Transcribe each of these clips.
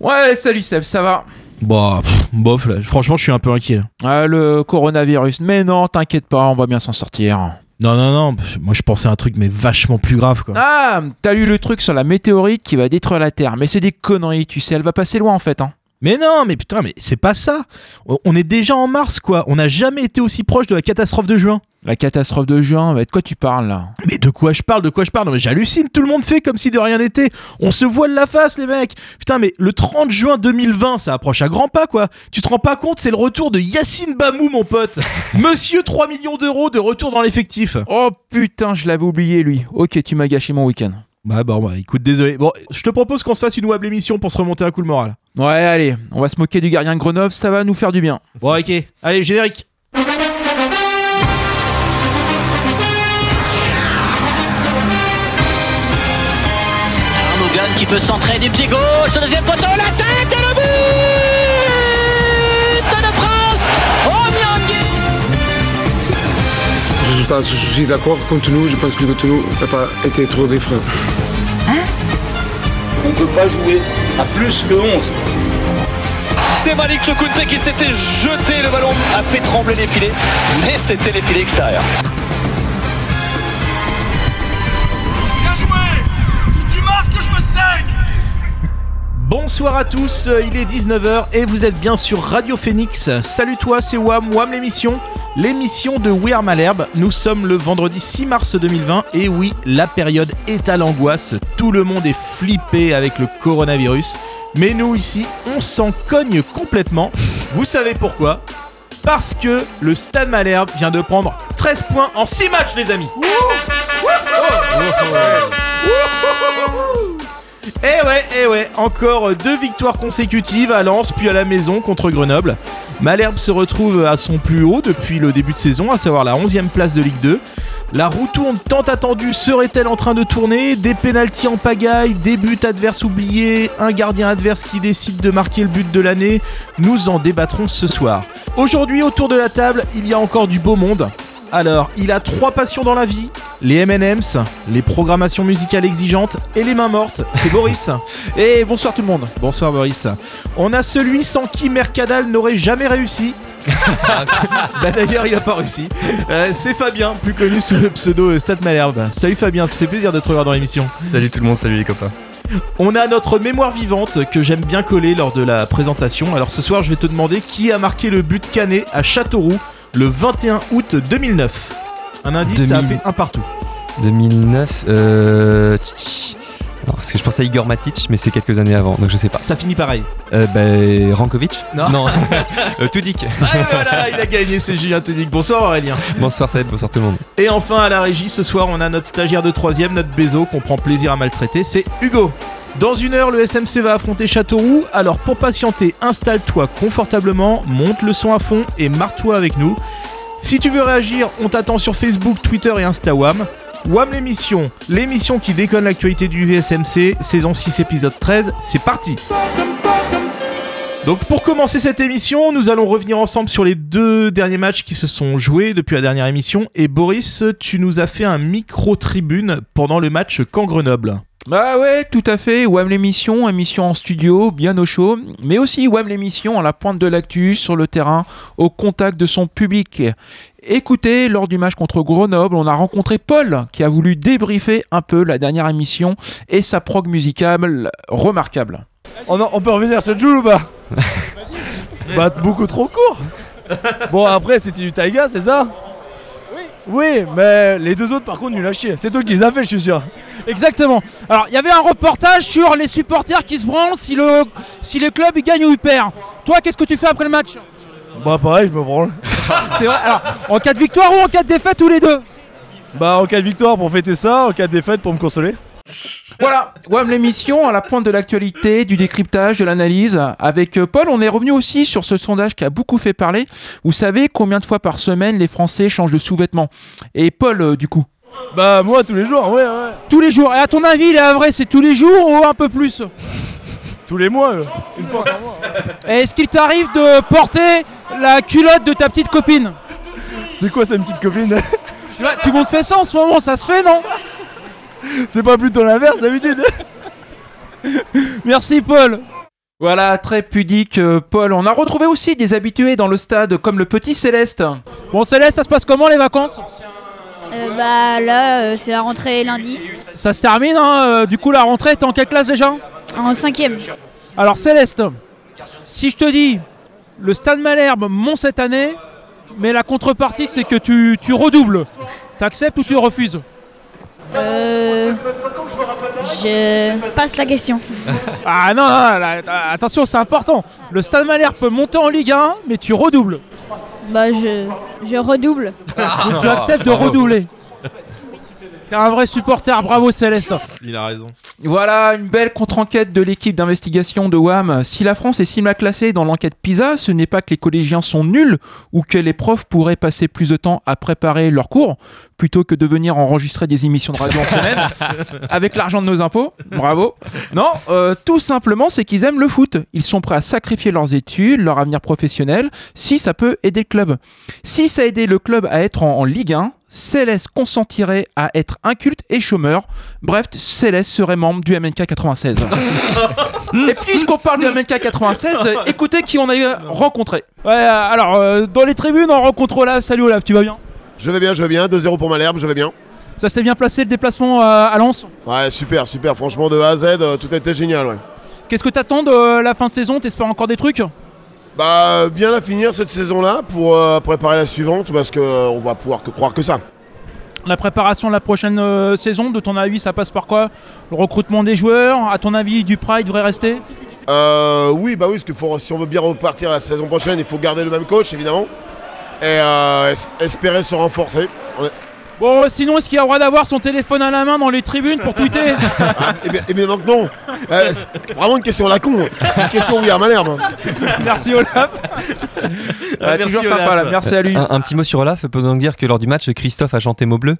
Ouais, salut Steph, ça va Bah, pff, bof, là. Franchement, je suis un peu inquiet. là. Ah, Le coronavirus, mais non, t'inquiète pas, on va bien s'en sortir. Non, non, non. Moi, je pensais à un truc, mais vachement plus grave, quoi. Ah, t'as lu le truc sur la météorite qui va détruire la Terre, mais c'est des conneries, tu sais, elle va passer loin en fait. Hein. Mais non, mais putain, mais c'est pas ça. On- On est déjà en mars, quoi. On n'a jamais été aussi proche de la catastrophe de juin. La catastrophe de juin, mais de quoi tu parles là? Mais de quoi je parle, de quoi je parle? Non, mais j'hallucine. Tout le monde fait comme si de rien n'était. On se voile la face, les mecs. Putain, mais le 30 juin 2020, ça approche à grands pas, quoi. Tu te rends pas compte, c'est le retour de Yacine Bamou, mon pote. Monsieur 3 millions d'euros de retour dans l'effectif. Oh putain, je l'avais oublié lui. Ok, tu m'as gâché mon week-end. Bah, bon, bah, écoute, désolé. Bon, je te propose qu'on se fasse une web émission pour se remonter un coup le moral. Ouais, allez, on va se moquer du gardien de Grenoble, ça va nous faire du bien. Bon, ok. Allez, générique. Qui peut centrer du pied gauche, au deuxième poteau, la tête et le but de France Oh Nyangui Résultat, je suis d'accord contre nous. Je pense que contre nous n'a pas été trop des freins. On ne peut pas jouer à plus que 11. C'est Malik Chokunte qui s'était jeté, le ballon a fait trembler les filets, mais c'était les filets extérieurs. Bonsoir à tous, euh, il est 19h et vous êtes bien sur Radio Phoenix. Salut toi, c'est Wam, Wam l'émission, l'émission de We Are Malherbe. Nous sommes le vendredi 6 mars 2020 et oui, la période est à l'angoisse. Tout le monde est flippé avec le coronavirus. Mais nous ici, on s'en cogne complètement. Vous savez pourquoi? Parce que le Stade Malherbe vient de prendre 13 points en 6 matchs les amis. Eh ouais, eh ouais, encore deux victoires consécutives à Lens puis à la maison contre Grenoble. Malherbe se retrouve à son plus haut depuis le début de saison, à savoir la 11e place de Ligue 2. La roue tourne tant attendue serait-elle en train de tourner? Des pénalties en pagaille, des buts adverses oubliés, un gardien adverse qui décide de marquer le but de l'année Nous en débattrons ce soir. Aujourd'hui, autour de la table, il y a encore du beau monde. Alors, il a trois passions dans la vie les M&M's, les programmations musicales exigeantes et les mains mortes. C'est Boris. Et bonsoir tout le monde. Bonsoir Boris. On a celui sans qui Mercadal n'aurait jamais réussi. bah d'ailleurs il a pas réussi. Euh, c'est Fabien, plus connu sous le pseudo euh, Stat Malherbe. Salut Fabien, ça fait plaisir de te revoir dans l'émission. Salut tout le monde, salut les copains. On a notre mémoire vivante que j'aime bien coller lors de la présentation. Alors ce soir je vais te demander qui a marqué le but canet à Châteauroux le 21 août 2009. Un indice, ça a 2000. fait un partout. 2009, euh... Alors, parce que je pensais à Igor Matic, mais c'est quelques années avant, donc je sais pas. Ça finit pareil. Euh, bah, Rankovic Non. Non. euh, Tudik. Ah voilà, il a gagné, c'est Julien Tonic. Bonsoir Aurélien. Bonsoir Seb, bonsoir tout le monde. Et enfin à la régie, ce soir on a notre stagiaire de troisième, notre Bézo qu'on prend plaisir à maltraiter, c'est Hugo. Dans une heure, le SMC va affronter Châteauroux, alors pour patienter, installe-toi confortablement, monte le son à fond et marre-toi avec nous. Si tu veux réagir, on t'attend sur Facebook, Twitter et Instawam. Wam l'émission, l'émission qui déconne l'actualité du VSMC, saison 6, épisode 13, c'est parti donc pour commencer cette émission, nous allons revenir ensemble sur les deux derniers matchs qui se sont joués depuis la dernière émission. Et Boris, tu nous as fait un micro-tribune pendant le match Caen-Grenoble. Bah ouais, tout à fait. WAM l'émission, émission en studio, bien au chaud. Mais aussi WAM l'émission à la pointe de l'actu, sur le terrain, au contact de son public. Écoutez, lors du match contre Grenoble, on a rencontré Paul qui a voulu débriefer un peu la dernière émission et sa prog musicale remarquable. On, en- on peut revenir sur Jules ou pas Bah beaucoup trop court. Bon après c'était du Taiga c'est ça Oui. Oui mais les deux autres par contre nul à chier. C'est toi qui les as fait je suis sûr. Exactement. Alors, il y avait un reportage sur les supporters qui se branlent si le, si le club il gagne ou il perd. Toi, qu'est-ce que tu fais après le match? Bah pareil je me branle. C'est vrai. Alors, en cas de victoire ou en cas de défaite, ou les deux? Bah en cas de victoire pour fêter ça, en cas de défaite pour me consoler Voilà, WAM l'émission à la pointe de l'actualité, du décryptage, de l'analyse. Avec euh, Paul, on est revenu aussi sur ce sondage qui a beaucoup fait parler. Vous savez combien de fois par semaine les Français changent de sous-vêtements Et Paul, euh, du coup Bah moi tous les jours ouais ouais Tous les jours. Et à ton avis, les vrai, c'est tous les jours ou un peu plus? Tous les mois euh. Une fois par mois est-ce qu'il t'arrive de porter la culotte de ta petite copine? C'est quoi sa petite copine? Tu vois, Tout le monde fait ça en ce moment, ça se fait, non? C'est pas plutôt l'inverse d'habitude Merci, Paul. Voilà, très pudique, euh, Paul. On a retrouvé aussi des habitués dans le stade, comme le petit Céleste. Bon, Céleste, ça se passe comment les vacances? Euh, bah là, euh, c'est la rentrée lundi, Ça se termine, hein Du coup, la rentrée, t'es en quelle classe déjà? En cinquième. Alors, Céleste, si je te dis, le stade Malherbe monte cette année, mais la contrepartie, c'est que tu, tu redoubles. T'acceptes ou tu refuses? Euh, je passe la question. Ah non, non, non, là, attention, c'est important. Le stade Malherbe peut monter en Ligue 1, mais tu redoubles. Bah je, je redouble. Donc, tu acceptes de redoubler. T'es un vrai supporter, bravo Céleste. Il a raison. Voilà, une belle contre-enquête de l'équipe d'investigation de WAM. Si la France est si mal classée dans l'enquête PISA, ce n'est pas que les collégiens sont nuls ou que les profs pourraient passer plus de temps à préparer leurs cours plutôt que de venir enregistrer des émissions de radio en semaine avec l'argent de nos impôts. Bravo. Non, euh, tout simplement, c'est qu'ils aiment le foot. Ils sont prêts à sacrifier leurs études, leur avenir professionnel, si ça peut aider le club. Si ça aidait le club à être en, en Ligue 1, Céleste consentirait à être inculte et chômeur. Bref, Céleste serait membre du MNK 96. et puisqu'on parle du MNK 96, euh, écoutez qui on a rencontré. Ouais, euh, alors, euh, dans les tribunes, on rencontre Olaf. Salut Olaf, tu vas bien? Je vais bien, je vais bien. 2-0 pour Malherbe, je vais bien. Ça s'est bien placé le déplacement euh, à Lens? Ouais, super, super. Franchement, de A à Z, tout a été génial, ouais. Qu'est-ce que t'attends de la fin de saison? T'espères encore des trucs? Bah, bien la finir cette saison-là pour euh, préparer la suivante parce que euh, on va pouvoir que croire que ça. La préparation de la prochaine euh, saison, de ton avis, ça passe par quoi? Le recrutement des joueurs? À ton avis, Duprat, il devrait rester? Euh, oui, bah oui, parce que faut, si on veut bien repartir la saison prochaine, il faut garder le même coach, évidemment. Et es- espérer se renforcer. On est- Bon, sinon, est-ce qu'il a le droit d'avoir son téléphone à la main dans les tribunes pour tweeter Ah, eh bien, évidemment que non. Euh, vraiment une question à la con. Une question oui à Malherbe. Merci Olaf. Ouais, toujours sympa là, merci à lui. Un, un petit mot sur Olaf, peut donc dire que lors du match, Christophe a chanté mot bleu.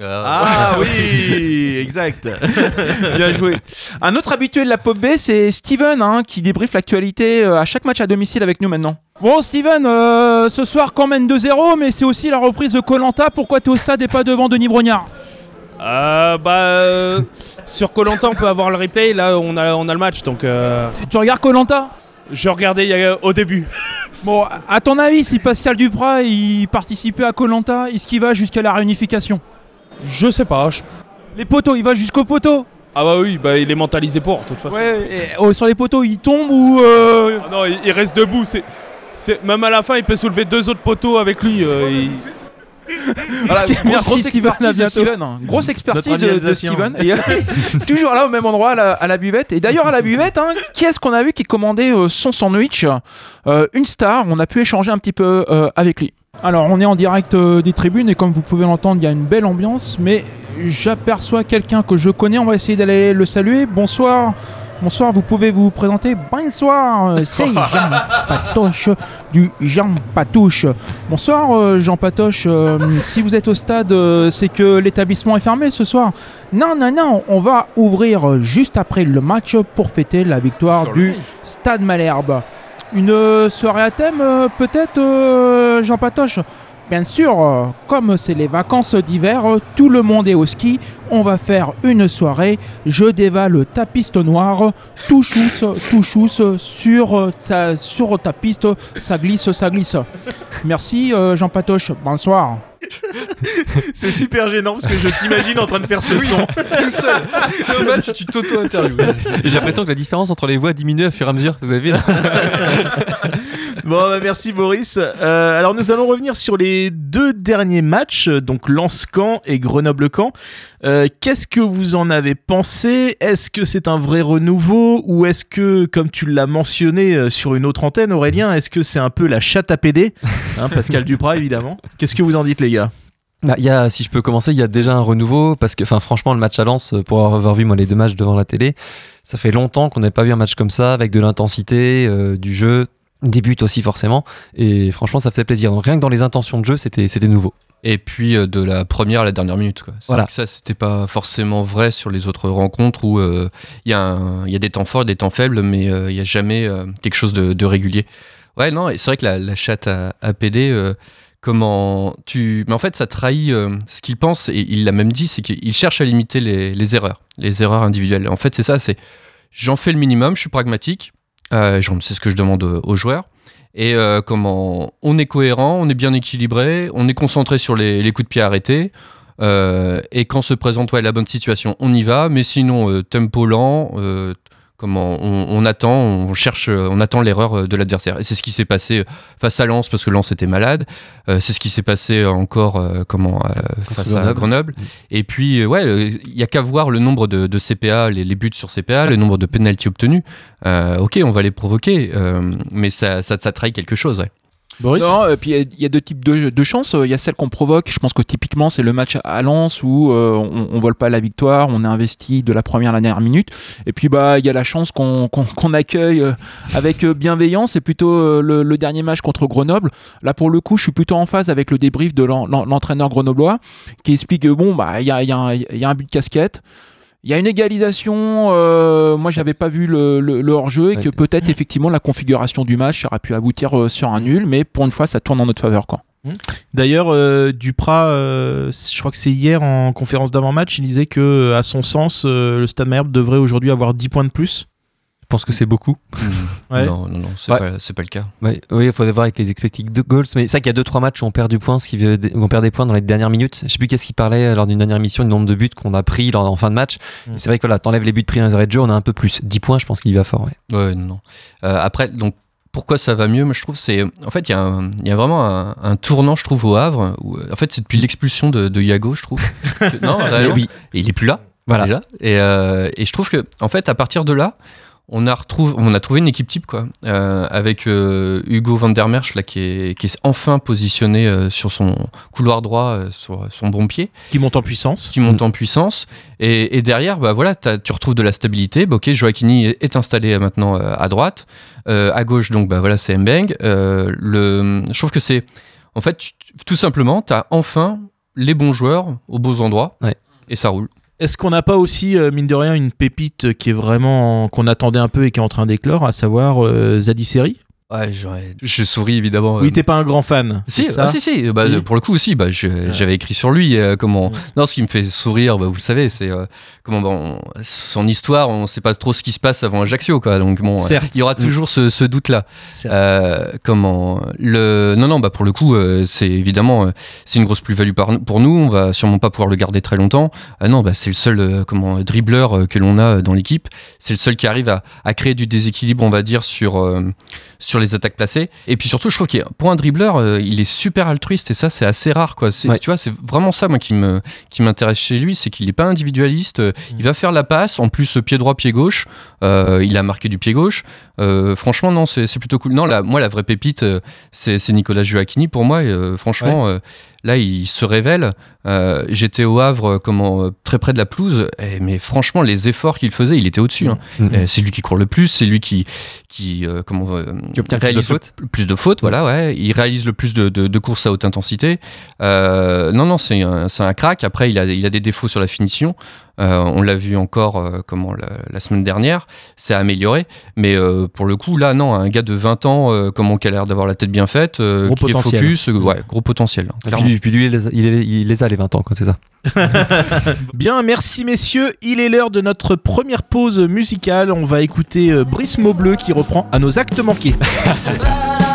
Ah oui, exact. Bien joué. Un autre habitué de la Pop B, c'est Steven, hein, qui débriefe l'actualité euh, à chaque match à domicile avec nous maintenant. Bon, Steven, euh, ce soir, quand mène 2-0, mais c'est aussi la reprise de Colanta. Pourquoi t'es au stade et pas devant Denis Brognard? Euh, bah, euh, sur Colanta, on peut avoir le replay. Là, on a, on a le match, donc. euh, Tu regardes Colanta? je regardais il y a- au début. Bon, à ton avis, si Pascal Duprat il participait à Colanta, est-ce qu'il va jusqu'à la réunification? Je sais pas. je- Les poteaux, il va jusqu'au poteau Ah bah oui, bah il est mentalisé pour, de toute façon. Ouais, et, oh, sur les poteaux, il tombe ou. euh, Ah non, il, il reste debout. C'est, c'est- même à la fin, il peut soulever deux autres poteaux avec lui. euh, il- Voilà, grosse, Merci, grosse Steven, à expertise de. Steven. Grosse expertise Notre de. Steven. Et, euh, toujours là au même endroit à la, à la buvette. Et d'ailleurs à la buvette, hein, qui est-ce qu'on a vu qui commandait euh, son sandwich? Euh, Une star. On a pu échanger un petit peu euh, avec lui. Alors, on est en direct euh, des tribunes et comme vous pouvez l'entendre, il y a une belle ambiance. Mais j'aperçois quelqu'un que je connais. On va essayer d'aller le saluer. Bonsoir. Bonsoir, vous pouvez vous présenter. Bonsoir, euh, c'est Jean Patoche du Jean Patouche. Bonsoir, euh, Jean Patoche. Si vous êtes au stade, c'est que l'établissement est fermé ce soir. Non, non, non, on va ouvrir juste après le match pour fêter la victoire du Stade Malherbe. Une euh, soirée à thème, euh, peut-être, euh, Jean Patoche Bien sûr, euh, comme c'est les vacances d'hiver, euh, tout le monde est au ski. On va faire une soirée. Je dévale ta piste noire, tout chousse, tout chousse sur, euh, ta, sur ta piste. Ça glisse, ça glisse. Merci, Jean Patoche. Bonsoir. C'est super gênant parce que je t'imagine en train de faire ce son. Tout seul tu t'auto-interviews. J'ai l'impression que la différence entre les voix diminue au fur et à mesure. Vous avez vu Bon, bah, merci Boris. Euh, alors nous allons revenir sur les deux derniers matchs, donc Lens-Camp et Grenoble-Camp. Euh, Qu'est-ce que vous en avez pensé? Est-ce que c'est un vrai renouveau? Ou est-ce que, comme tu l'as mentionné euh, sur une autre antenne, Aurélien, est-ce que c'est un peu la chatte à PD Hein, Pascal Duprat évidemment? Qu'est-ce que vous en dites les gars? Bah, y a, si je peux commencer, il y a déjà un renouveau parce que, enfin, franchement, le match à Lens, pour avoir vu moi les deux matchs devant la télé, ça fait longtemps qu'on n'avait pas vu un match comme ça avec de l'intensité, du jeu, des buts aussi forcément, et franchement, ça faisait plaisir. Donc rien que dans les intentions de jeu, c'était c'était nouveau. Et puis euh, de la première à la dernière minute. Quoi. Voilà. que ça, c'était pas forcément vrai sur les autres rencontres où euh, il y, a un- il y a des temps forts, des temps faibles, mais euh, il y a jamais euh, quelque chose de, de régulier. Ouais, non, et c'est vrai que la, la chatte à, à PD, euh, comment tu. Mais en fait, ça trahit euh, ce qu'il pense, et il l'a même dit, c'est qu'il cherche à limiter les, les erreurs, les erreurs individuelles. En fait, c'est ça, c'est j'en fais le minimum, je suis pragmatique. Euh, c'est ce que je demande aux- aux joueurs. Et euh, comment on est cohérent, on est bien équilibré, on est concentré sur les, coups de pied arrêtés. euh, et quand se présente la bonne situation, on y va. Mais sinon, euh, tempo lent, euh, comment on, on attend, on cherche, euh, on attend l'erreur euh, de l'adversaire. Et c'est ce qui s'est passé face à Lens parce que Lens était malade. Euh, c'est ce qui s'est passé encore euh, comment euh, face à Grenoble. Grenoble. Et puis euh, ouais, euh, il y a qu'à voir le nombre de, de CPA, les, les buts sur CPA, le nombre de pénalties obtenus. Euh, ok, on va les provoquer, euh, mais ça, ça, ça trahit quelque chose. Ouais. Non, et puis il y a- deux types de, de chances. Il y a celle qu'on provoque. Je pense que typiquement, c'est le match à Lens où euh, on, on vole pas la victoire, on est investi de la première à la dernière minute. Et puis bah il y a la chance qu'on qu'on- qu'on accueille euh, avec euh, bienveillance. C'est plutôt euh, le, le dernier match contre Grenoble. Là pour le coup, je suis plutôt en phase avec le débrief de l'en- l'en- l'entraîneur grenoblois qui explique que bon bah il y a, y a y a un but de casquette. Il y a une égalisation. euh, moi, j'avais pas vu le, le- le hors-jeu et que peut-être effectivement la configuration du match aurait pu aboutir euh, sur un nul, mais pour une fois, ça tourne en notre faveur. Quoi. D'ailleurs, euh, Duprat, euh, je crois que c'est hier en conférence d'avant-match, il disait que, à son sens, euh, le Stade Malherbe devrait aujourd'hui avoir 10 points de plus. Je pense que c'est beaucoup. Ouais. Non, non, non, c'est Ouais. pas, le cas. Ouais, oui, il faudrait voir avec les expected goals. Mais c'est vrai qu'il y a 2-3 matchs où on perd du point, ce qui veut, où on perd des points dans les dernières minutes. Je sais plus qu'est-ce qu'il parlait euh, lors d'une dernière émission, du nombre de buts qu'on a pris lors, en fin de match. Mm. Et C'est vrai que là, t'enlèves les buts pris dans les arrêts de jeu, on a un peu plus. 10 points, je pense qu'il y va fort. Ouais. Ouais, non, non. Euh, après, donc, pourquoi ça va mieux? Moi, je trouve c'est. En fait, il y, a y vraiment un, un tournant, je trouve, au Havre. Où, euh, en fait, c'est depuis l'expulsion de, de Yago, je trouve. non, oui. Et il est plus là. Voilà. Déjà. Et, euh, et je trouve que, en fait, à partir de là, on a, retrouvé, on a trouvé une équipe type, quoi. Euh, avec euh, Hugo van der Merch, là, qui est, qui est enfin positionné euh, sur son couloir droit, sur son bon pied Qui monte en puissance. qui monte en puissance. Et, et derrière, bah voilà, tu retrouves de la stabilité. Bah, ok, Joaquini est, installé maintenant à droite. À gauche, donc bah voilà, c'est Mbeng. Le, je trouve que c'est, en fait, tu- tout simplement, tu as enfin les bons joueurs aux beaux endroits. Ouais. Et ça roule. Est-ce qu'on n'a pas aussi, euh, mine de rien, une pépite qui est vraiment. qu'on attendait un peu et qui est en train d'éclore, à savoir euh, Zadie Seri Ouais, je souris évidemment. Oui, t'es pas un grand fan. Si, ça ah, si, si, bah, Si. pour le coup aussi, bah, j'avais écrit sur lui. euh, comment Non, ce qui me fait sourire, bah, vous le savez, c'est euh, comment son histoire. On sait pas trop ce qui se passe avant Ajaccio, quoi. Donc bon, euh, il y aura Mm. toujours ce, ce doute-là. Euh, comment le Non, non, bah pour le coup, euh, c'est évidemment euh, c'est une grosse plus-value par- pour nous. On va sûrement pas pouvoir le garder très longtemps. Ah non, bah c'est le seul euh, comment dribbleur euh, que l'on a dans l'équipe. C'est le seul qui arrive à, à créer du déséquilibre, on va dire, sur euh, sur les attaques placées. Et puis surtout, je trouve qu'il pour un dribbleur, euh, il est super altruiste et ça, c'est assez rare, quoi. C'est- Ouais. Tu vois, c'est vraiment ça, moi, qui me qui m'intéresse chez lui, c'est qu'il est pas individualiste. euh, Il va faire la passe, en plus pied droit, pied gauche. Euh, il a marqué du pied gauche. Euh, franchement, non, c'est c'est plutôt cool. Non, la, moi, la vraie pépite, c'est Nicolas Joachini pour moi. et, euh, franchement, euh, là, il se révèle. Euh, J'étais au Havre, euh, comment, euh, très près de la pelouse, et- mais franchement, les efforts qu'il faisait, il était au-dessus. hein. Mhm. Euh, C'est lui qui court le plus, c'est lui qui, qui, euh, comment, Qui obtient le plus de réalise le fautes. plus de fautes, voilà, ouais. Il réalise le plus de, de- de courses à haute intensité. Euh, non, non, c'est un, un crack. Après, il a, il a des défauts sur la finition. Euh, on l'a vu encore euh, comment la, la semaine dernière, c'est amélioré. Mais euh, pour le coup, là, non, un gars de 20 ans, euh, comment qui a l'air d'avoir la tête bien faite, euh, Gros qui est potentiel. focus, euh, ouais, gros potentiel. hein, Et clairement. puis, puis lui, il les, a, il les- il les a les 20 ans, quoi, c'est ça. Bien, merci messieurs. Il est l'heure de notre première pause musicale. On va écouter euh, Brice Maubleu qui reprend à nos actes manqués.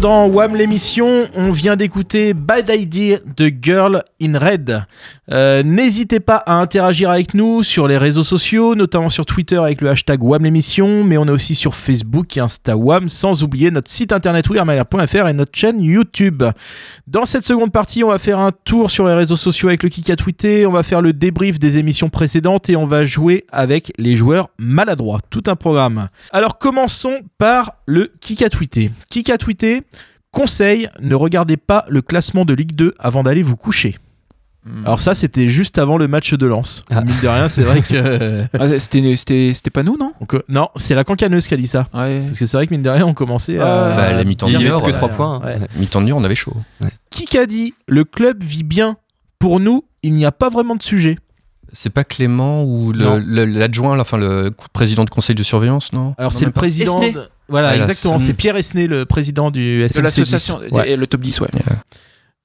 dans WAM l'émission, on vient d'écouter Bad Idea de Girl in Red. Euh, N'hésitez pas à interagir avec nous sur les réseaux sociaux, notamment sur Twitter avec le hashtag WAM l'émission, mais on est aussi sur Facebook et Insta WAM, sans oublier notre site internet wearmania.fr et notre chaîne YouTube. Dans cette seconde partie, on va faire un tour sur les réseaux sociaux avec le kick à on va faire le débrief des émissions précédentes et on va jouer avec les joueurs maladroits. Tout un programme. Alors commençons par le. Kick à tweeter, conseil, ne regardez pas le classement de Ligue 2 avant d'aller vous coucher. Alors ça, c'était juste avant le match de Lens. Mine de rien, c'est vrai que... Ah, c'était, c'était, c'était pas nous, non Donc, euh, non, c'est la cancaneuse qui a dit ça. Parce que c'est vrai que mine de rien, on commençait à... Bah, la mi-temps de que ouais. 3 points. Ouais. Mi-temps de nuit, on avait chaud. Qui a dit le club vit bien Pour nous, il n'y a pas vraiment de sujet. C'est pas Clément ou le- Non. le- l'adjoint, enfin le président du conseil de surveillance, non? Alors c'est le président... Esnay. de- Voilà, Ah, exactement. C'est Pierre Esnay, le président du De SMC10. l'association, Ouais. et le top 10, ouais.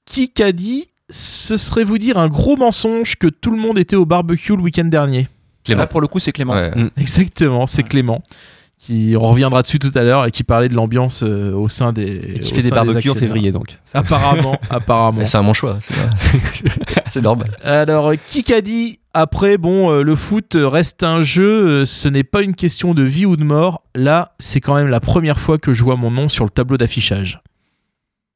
Qui a dit ce serait vous dire un gros mensonge que tout le monde était au barbecue le week-end dernier Clément. Là, pour le coup, c'est Clément. Ouais. Mm. Exactement, c'est Clément. Qui, on reviendra dessus tout à l'heure et qui parlait de l'ambiance euh, au sein des. Et qui fait des barbecues en février donc. Apparemment, apparemment. C'est un bon choix. c'est- C'est normal. Alors, qui a dit après, bon, euh, le foot reste un jeu, euh, ce n'est pas une question de vie ou de mort. Là, c'est quand même la première fois que je vois mon nom sur le tableau d'affichage.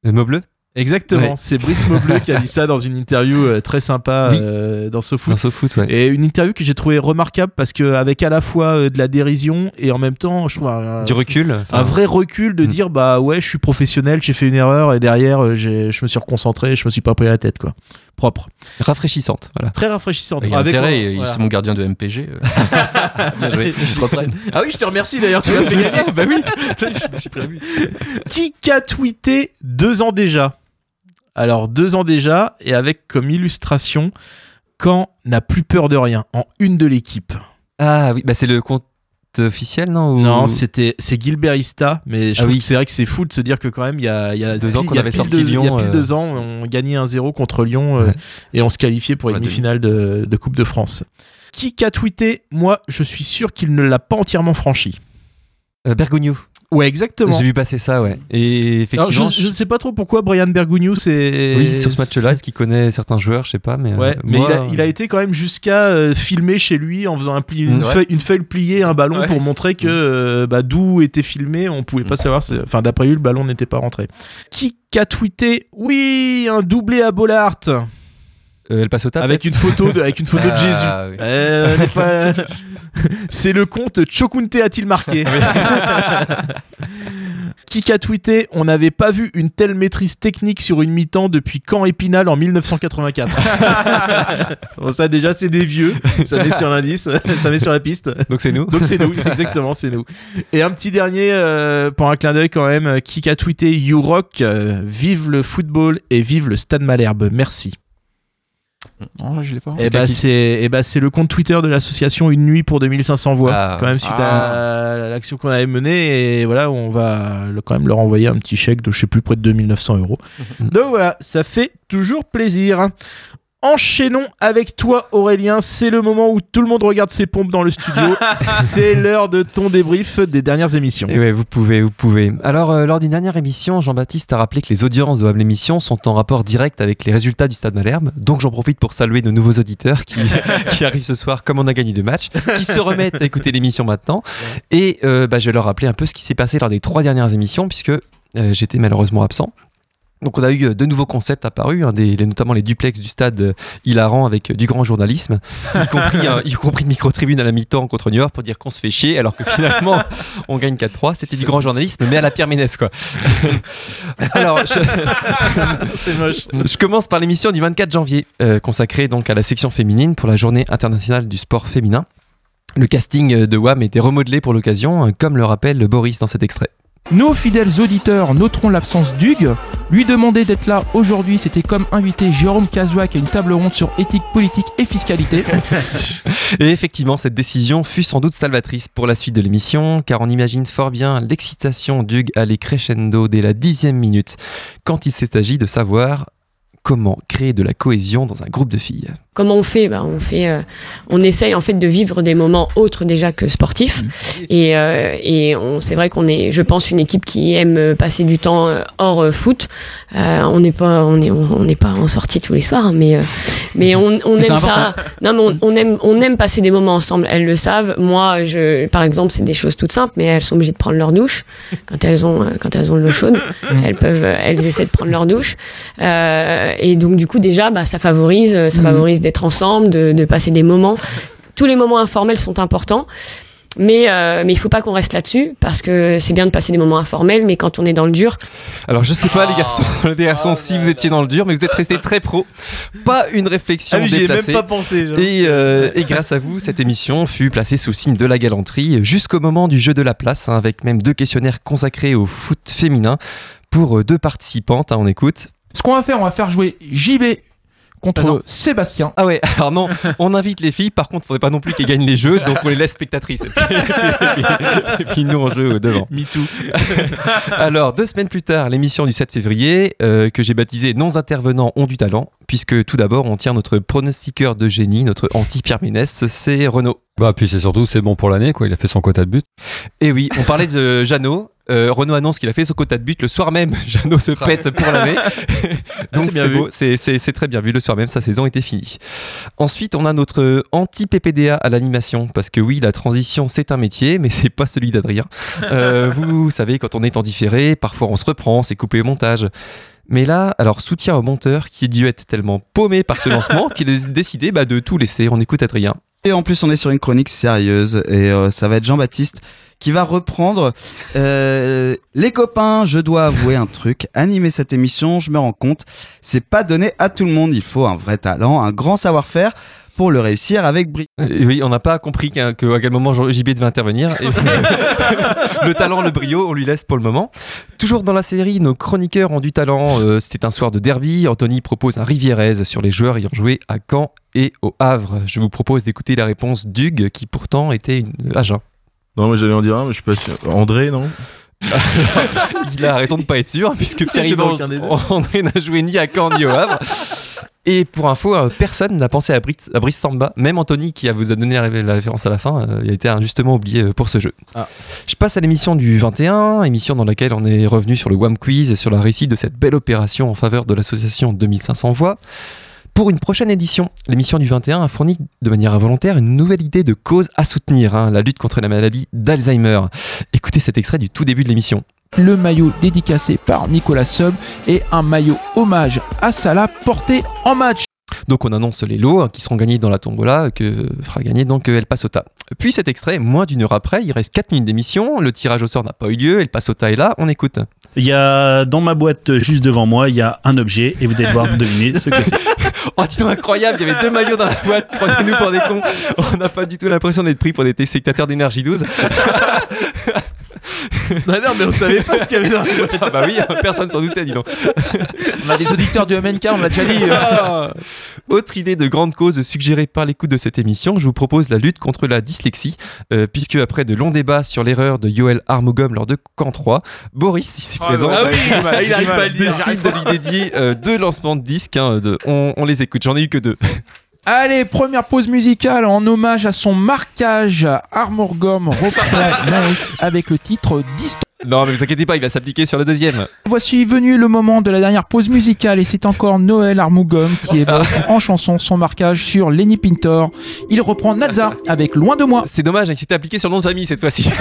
Le mot bleu? Exactement, Ouais. c'est Brice Maubleu qui a dit ça dans une interview euh, très sympa Oui. euh, dans SoFoot. Dans foot, ouais. Et une interview que j'ai trouvé remarquable parce que avec à la fois de la dérision et en même temps, je trouve un, Du recul. enfin, un vrai recul de Mm. dire bah ouais, je suis professionnel, j'ai fait une erreur et derrière je me suis reconcentré, je me suis pas pris la tête quoi. Propre, Rafraîchissante, voilà. très rafraîchissant. Il y a Avec- intérêt, il- voilà. c'est mon gardien de MPG. euh. Joué. Ah oui, je te remercie d'ailleurs, tu m'as fait gagner. bah oui, je me suis prévu. Qui a tweeté deux ans déjà? Alors deux ans déjà et avec comme illustration quand n'a plus peur de rien en une de l'équipe. Ah oui, bah c'est le compte officiel, non ou- Non, c'était c'est Gilberista, mais je Ah oui. c'est vrai que c'est fou de se dire que quand même il y a, il y a Deux ans qu'on avait sorti deux- Il y a Lyon, pile euh, deux ans, on gagnait 1-0 contre Lyon euh, et on se qualifiait pour une Ouais, demi-finale de, de Coupe de France. Qui a tweeté? Moi, je suis sûr qu'il ne l'a pas entièrement franchi. Euh, Bergogneau. Ouais, exactement. J'ai vu passer ça, ouais. Et Alors, effectivement. je, je sais pas trop pourquoi Brian Bergogneau c'est Oui, sur ce match-là, est-ce qu'il connaît certains joueurs Je sais pas, mais. euh, Ouais, mais moi, il, a, il a été quand même jusqu'à euh, filmer chez lui en faisant un pli- une, Ouais. feuille, une feuille pliée, un ballon Ouais. pour montrer que euh, bah, d'où était filmé, on pouvait pas savoir. c'est- Enfin, d'après lui, le ballon n'était pas rentré. Qui a tweeté Oui, un doublé à Bollard euh, El Paso Tap, avec une photo de, avec une photo de Ah, Jésus. oui. Euh, pas- C'est le compte Chokunte a-t-il marqué Qui a tweeté On n'avait pas vu une telle maîtrise technique sur une mi-temps depuis Caen Épinal en 1984. bon, ça déjà c'est des vieux, ça met sur l'indice, ça met sur la piste. Donc c'est nous. Donc c'est nous, exactement, c'est nous. Et un petit dernier euh, pour un clin d'œil quand même, euh, qui a tweeté You Rock, euh, vive le football et vive le Stade Malherbe. Merci. Non, là, je l'ai pas. Et bah c'est eh bah, c'est le compte Twitter de l'association Une nuit pour 2500 voix Ah. quand même suite Ah. à l'action qu'on avait menée et voilà on va quand même leur envoyer un petit chèque de je sais plus près de 2900 euros. Donc voilà ça fait toujours plaisir. Enchaînons avec toi Aurélien, c'est le moment où tout le monde regarde ses pompes dans le studio. c'est l'heure de ton débrief des dernières émissions. Et ouais, vous pouvez, vous pouvez. Alors, euh, lors d'une dernière émission, Jean-Baptiste a rappelé que les audiences de l'émission sont en rapport direct avec les résultats du Stade Malherbe. Donc, j'en profite pour saluer nos nouveaux auditeurs qui, qui arrivent ce soir, comme on a gagné deux matchs, qui se remettent à écouter l'émission maintenant. Et euh, bah, je vais leur rappeler un peu ce qui s'est passé lors des trois dernières émissions, puisque euh, j'étais malheureusement absent. Donc on a eu euh, de nouveaux concepts apparus, hein, des, les- notamment les duplex du stade euh, hilarant avec euh, du grand journalisme, y compris, un- y compris une micro-tribune à la mi-temps contre New York pour dire qu'on se fait chier, alors que finalement on gagne 4-3. C'était du grand journalisme, mais à la Pierre Ménès, quoi. alors, je, c'est moche. je commence par l'émission du 24 janvier, euh, consacrée donc à la section féminine pour la journée internationale du sport féminin. Le casting euh, de WAM était remodelé pour l'occasion, euh, comme le rappelle Boris dans cet extrait. Nos fidèles auditeurs noteront l'absence d'Hugues. Lui demander d'être là aujourd'hui, c'était comme inviter Jérôme Cazouac à une table ronde sur éthique politique et fiscalité. Et effectivement, cette décision fut sans doute salvatrice pour la suite de l'émission, car on imagine fort bien l'excitation d'Hugues aller crescendo dès la dixième minute, quand il s'est agi de savoir comment créer de la cohésion dans un groupe de filles. Comment on fait? Bah, On fait, euh, on essaye en fait de vivre des moments autres déjà que sportifs. Et, euh, et c'est vrai qu'on est, je pense, une équipe qui aime passer du temps euh, hors euh, foot. Euh, on n'est pas, on est, on n'est pas en sortie tous les soirs, hein, mais, euh, mais on, on Mais aime ça. Non, mais on, on aime, on aime passer des moments ensemble. Elles le savent. Moi, je, par exemple, c'est des choses toutes simples, mais elles sont obligées de prendre leur douche quand elles ont, euh, quand elles ont de l'eau chaude. Elles peuvent, euh, elles essaient de prendre leur douche. Euh, et donc, du coup, déjà, bah, ça favorise, euh, ça Mhm. favorise d'être ensemble, de, de passer des moments. Tous les moments informels sont importants. Mais, euh, mais il faut pas qu'on reste là-dessus parce que c'est bien de passer des moments informels, mais quand on est dans le dur, Alors je sais pas les garçons, Oh. les garçons si vous étiez dans le dur, mais vous êtes restés très pro. Pas une réflexion Ah oui, ai même déplacée. pas pensé. Et, euh, et grâce à vous, cette émission fut placée sous signe de la galanterie jusqu'au moment du jeu de la place, hein, avec même deux questionnaires consacrés au foot féminin pour euh, deux participantes. hein, on écoute. Ce qu'on va faire, on va faire jouer JB contre Ah. Sébastien. Ah ouais, alors non, on invite les filles, par contre, faudrait pas non plus qu'elles gagnent les jeux, donc on les laisse spectatrices. Et puis, et puis- et puis nous en jeu devant. Me too. Alors, deux semaines plus tard, l'émission du 7 février, euh, que j'ai baptisée Non intervenants ont du talent, puisque tout d'abord, on tient notre pronostiqueur de génie, notre anti-Pierre Ménès, c'est Renaud. Bah, puis c'est surtout, c'est bon pour l'année, quoi. Il a fait son quota de but. Et oui, on parlait de Jeannot. Euh, Renaud annonce qu'il a fait son quota de but le soir même. Jeannot se pète pour l'année. Donc c'est bien c'est beau, très bien vu. Le soir même, sa saison était finie. Ensuite, on a notre anti-PPDA à l'animation. Parce que oui, la transition, c'est un métier, mais c'est pas celui d'Adrien. Euh, vous savez, quand on est en différé, parfois on se reprend, c'est coupé au montage. Mais là, alors soutien au monteur qui a dû être tellement paumé par ce lancement qu'il a décidé bah, de tout laisser. On écoute Adrien. En plus, on est sur une chronique sérieuse et euh, ça va être Jean-Baptiste qui va reprendre. Euh, les copains, je dois avouer un truc. Animer cette émission, je me rends compte, c'est pas donné à tout le monde. Il faut un vrai talent, un grand savoir-faire pour le réussir avec brio. Euh, Oui, on n'a pas compris qu'un- que, à quel moment JB devait intervenir. Et le talent, le brio, on lui laisse pour le moment. Toujours dans la série, nos chroniqueurs ont du talent. Euh, C'était un soir de derby. Anthony propose un Rivierez sur les joueurs ayant joué à Caen et au Havre. Je vous propose d'écouter la réponse d'Hugues, qui pourtant était une Agen. Non, mais j'allais en dire un, mais je suis pas sûr. André, non? Il a raison de pas être sûr, puisque Pierre J'ai pas Yvan aucun des deux. André n'a joué ni à Caen ni au Havre. Et pour info, euh, personne n'a pensé à Brice, à Brice Samba. Même Anthony, qui a- vous a donné la, ré- la référence à la fin, euh, il a été injustement oublié euh, pour ce jeu. Ah. Je passe à l'émission du 21, émission dans laquelle on est revenu sur le WAM Quiz et sur la réussite de cette belle opération en faveur de l'association 2500 voix. Pour une prochaine édition, l'émission du 21 a fourni de manière involontaire une nouvelle idée de cause à soutenir, hein, la lutte contre la maladie d'Alzheimer. Écoutez cet extrait du tout début de l'émission. Le maillot dédicacé par Nicolas Sub et un maillot hommage à Salah porté en match. Donc on annonce les lots hein, qui seront gagnés dans la tombola que fera gagner donc euh, El Pasota. Puis cet extrait, moins d'une heure après, il reste 4 minutes d'émission, le tirage au sort n'a pas eu lieu, El Pasota est là, on écoute. Il y a dans ma boîte juste devant moi, il y a un objet et vous allez devoir deviner ce que c'est. Oh, donc, incroyable, il y avait deux maillots dans la boîte, prenez-nous pour des cons. On n'a pas du tout l'impression d'être pris pour des téléspectateurs d'énergie 12. non, non, mais on savait pas ce qu'il y avait dans la boîte. Ah bah oui, personne s'en doutait, dis donc. On a des auditeurs du MNK, on l'a déjà dit. Ah. Autre idée de grande cause suggérée par l'écoute de cette émission, je vous propose la lutte contre la dyslexie, euh, puisque après de longs débats sur l'erreur de Yoel Armogum lors de Camp 3, Boris, ici Oh, présent, ah oui, mal, il arrive pas à le dire, décide de lui dédier euh, deux lancements de disques. hein, de- on, on les écoute, j'en ai eu que deux. Allez, première pause musicale en hommage à son marquage Armor Gum reprend Nice avec le titre Distant. Non, mais vous inquiétez pas, il va s'appliquer sur le deuxième. Voici venu le moment de la dernière pause musicale et c'est encore Noël Armougom qui évoque en chanson son marquage sur Lenny Pintor. Il reprend Nazar avec Loin de moi. C'est dommage, il s'était appliqué sur le nom de famille cette fois-ci.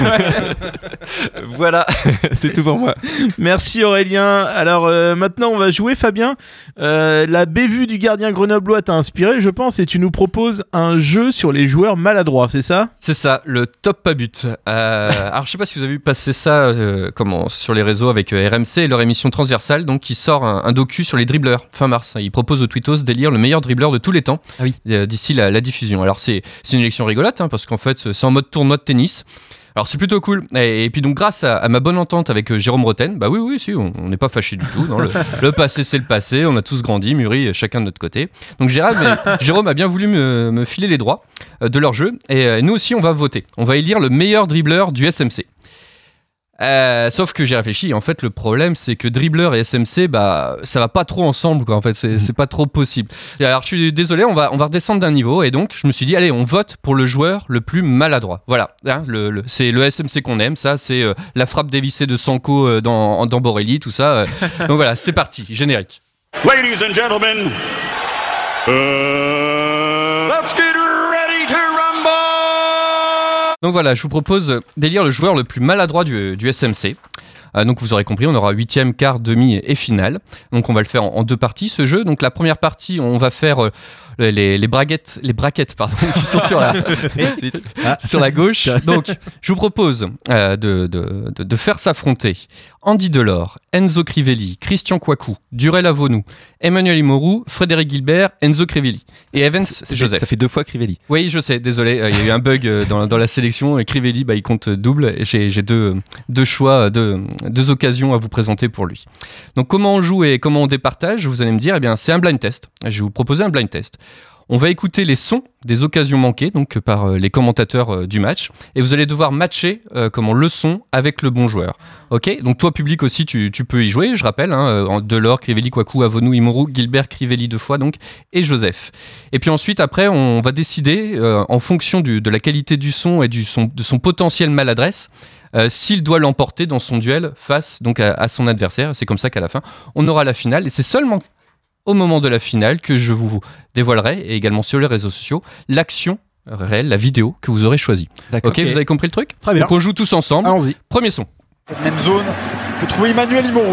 voilà, c'est tout pour moi. Merci Aurélien. Alors euh, maintenant on va jouer Fabien. Euh, la bévue du gardien grenoblois t'a inspiré je pense et tu nous proposes un jeu sur les joueurs maladroits, c'est ça? C'est ça, le top pas but. Euh, alors je sais pas si vous avez vu passer ça euh, comment, sur les réseaux avec euh, RMC et leur émission transversale, donc qui sort un, un docu sur les dribbleurs fin mars. Ils proposent aux tweetos d'élire le meilleur dribbleur de tous les temps euh, d'ici la, la diffusion. Alors c'est c'est une élection rigolote hein, parce qu'en fait c'est en mode tournoi de tennis. Alors c'est plutôt cool. Et, et puis donc grâce à, à ma bonne entente avec Jérôme Roten, bah oui oui si on n'est pas fâchés du tout. non, le, le passé c'est le passé. On a tous grandi, mûri, chacun de notre côté. Donc Jérôme, Jérôme a bien voulu me, me filer les droits de leur jeu. Et nous aussi on va voter. On va élire le meilleur dribbleur du SMC. Euh, sauf que j'ai réfléchi. En fait, le problème, c'est que dribbleur et SMC, bah, ça va pas trop ensemble. En fait, c'est pas trop possible. Alors, je suis désolé, on va, on va redescendre d'un niveau. Et donc, je me suis dit, allez, on vote pour le joueur le plus maladroit. Voilà. Hein, le, le- c'est le SMC qu'on aime. Ça, c'est euh, la frappe dévissée de Sanko euh, dans, dans Borelli, tout ça. donc voilà, c'est parti. Générique. Ladies and gentlemen, Donc voilà, je vous propose d'élire le joueur le plus maladroit du, du SMC. Euh, donc vous aurez compris, on aura huitième, quart, demi et finale. Donc on va le faire en, en deux parties ce jeu. Donc la première partie, on va faire euh, les, les braguettes, les braquettes pardon, qui sont sur la, Ah. sur la gauche. Donc je vous propose euh, de, de- de- de faire s'affronter Andy Delors, Enzo Crivelli, Christian Kouakou, Durel Avonou, Emmanuel Imoru, Frédéric Gilbert, Enzo Crivelli et Evans Ça fait- Joseph. Ça fait deux fois Crivelli. Oui, je sais, désolé, euh, il y a eu un bug euh, dans, dans la sélection et Crivelli, bah, il compte double j'ai j'ai deux, deux choix, deux, deux occasions à vous présenter pour lui. Donc comment on joue et comment on départage, vous allez me dire, eh bien c'est un blind test. Je vais vous proposer un blind test. On va écouter les sons des occasions manquées, donc par euh, les commentateurs euh, du match, et vous allez devoir matcher euh, comment le son avec le bon joueur. Ok, donc toi public aussi, tu, peux y jouer. Je rappelle, hein, Delors, Crivelli, Kouakou, Avonou, Imoru, Gilbert, Crivelli deux fois donc, et Joseph. Et puis ensuite, après, on va décider en fonction de la qualité du son et du son, de son potentiel maladresse. Euh, s'il doit l'emporter dans son duel face donc à, à son adversaire, c'est comme ça qu'à la fin on aura la finale et c'est seulement au moment de la finale que je vous dévoilerai et également sur les réseaux sociaux l'action réelle, la vidéo que vous aurez choisie. D'accord. Ok, Ok. vous avez compris le truc Très bien. Donc on joue tous ensemble. Allons-y. Premier son. Cette même zone, on peut trouver Emmanuel Imoru.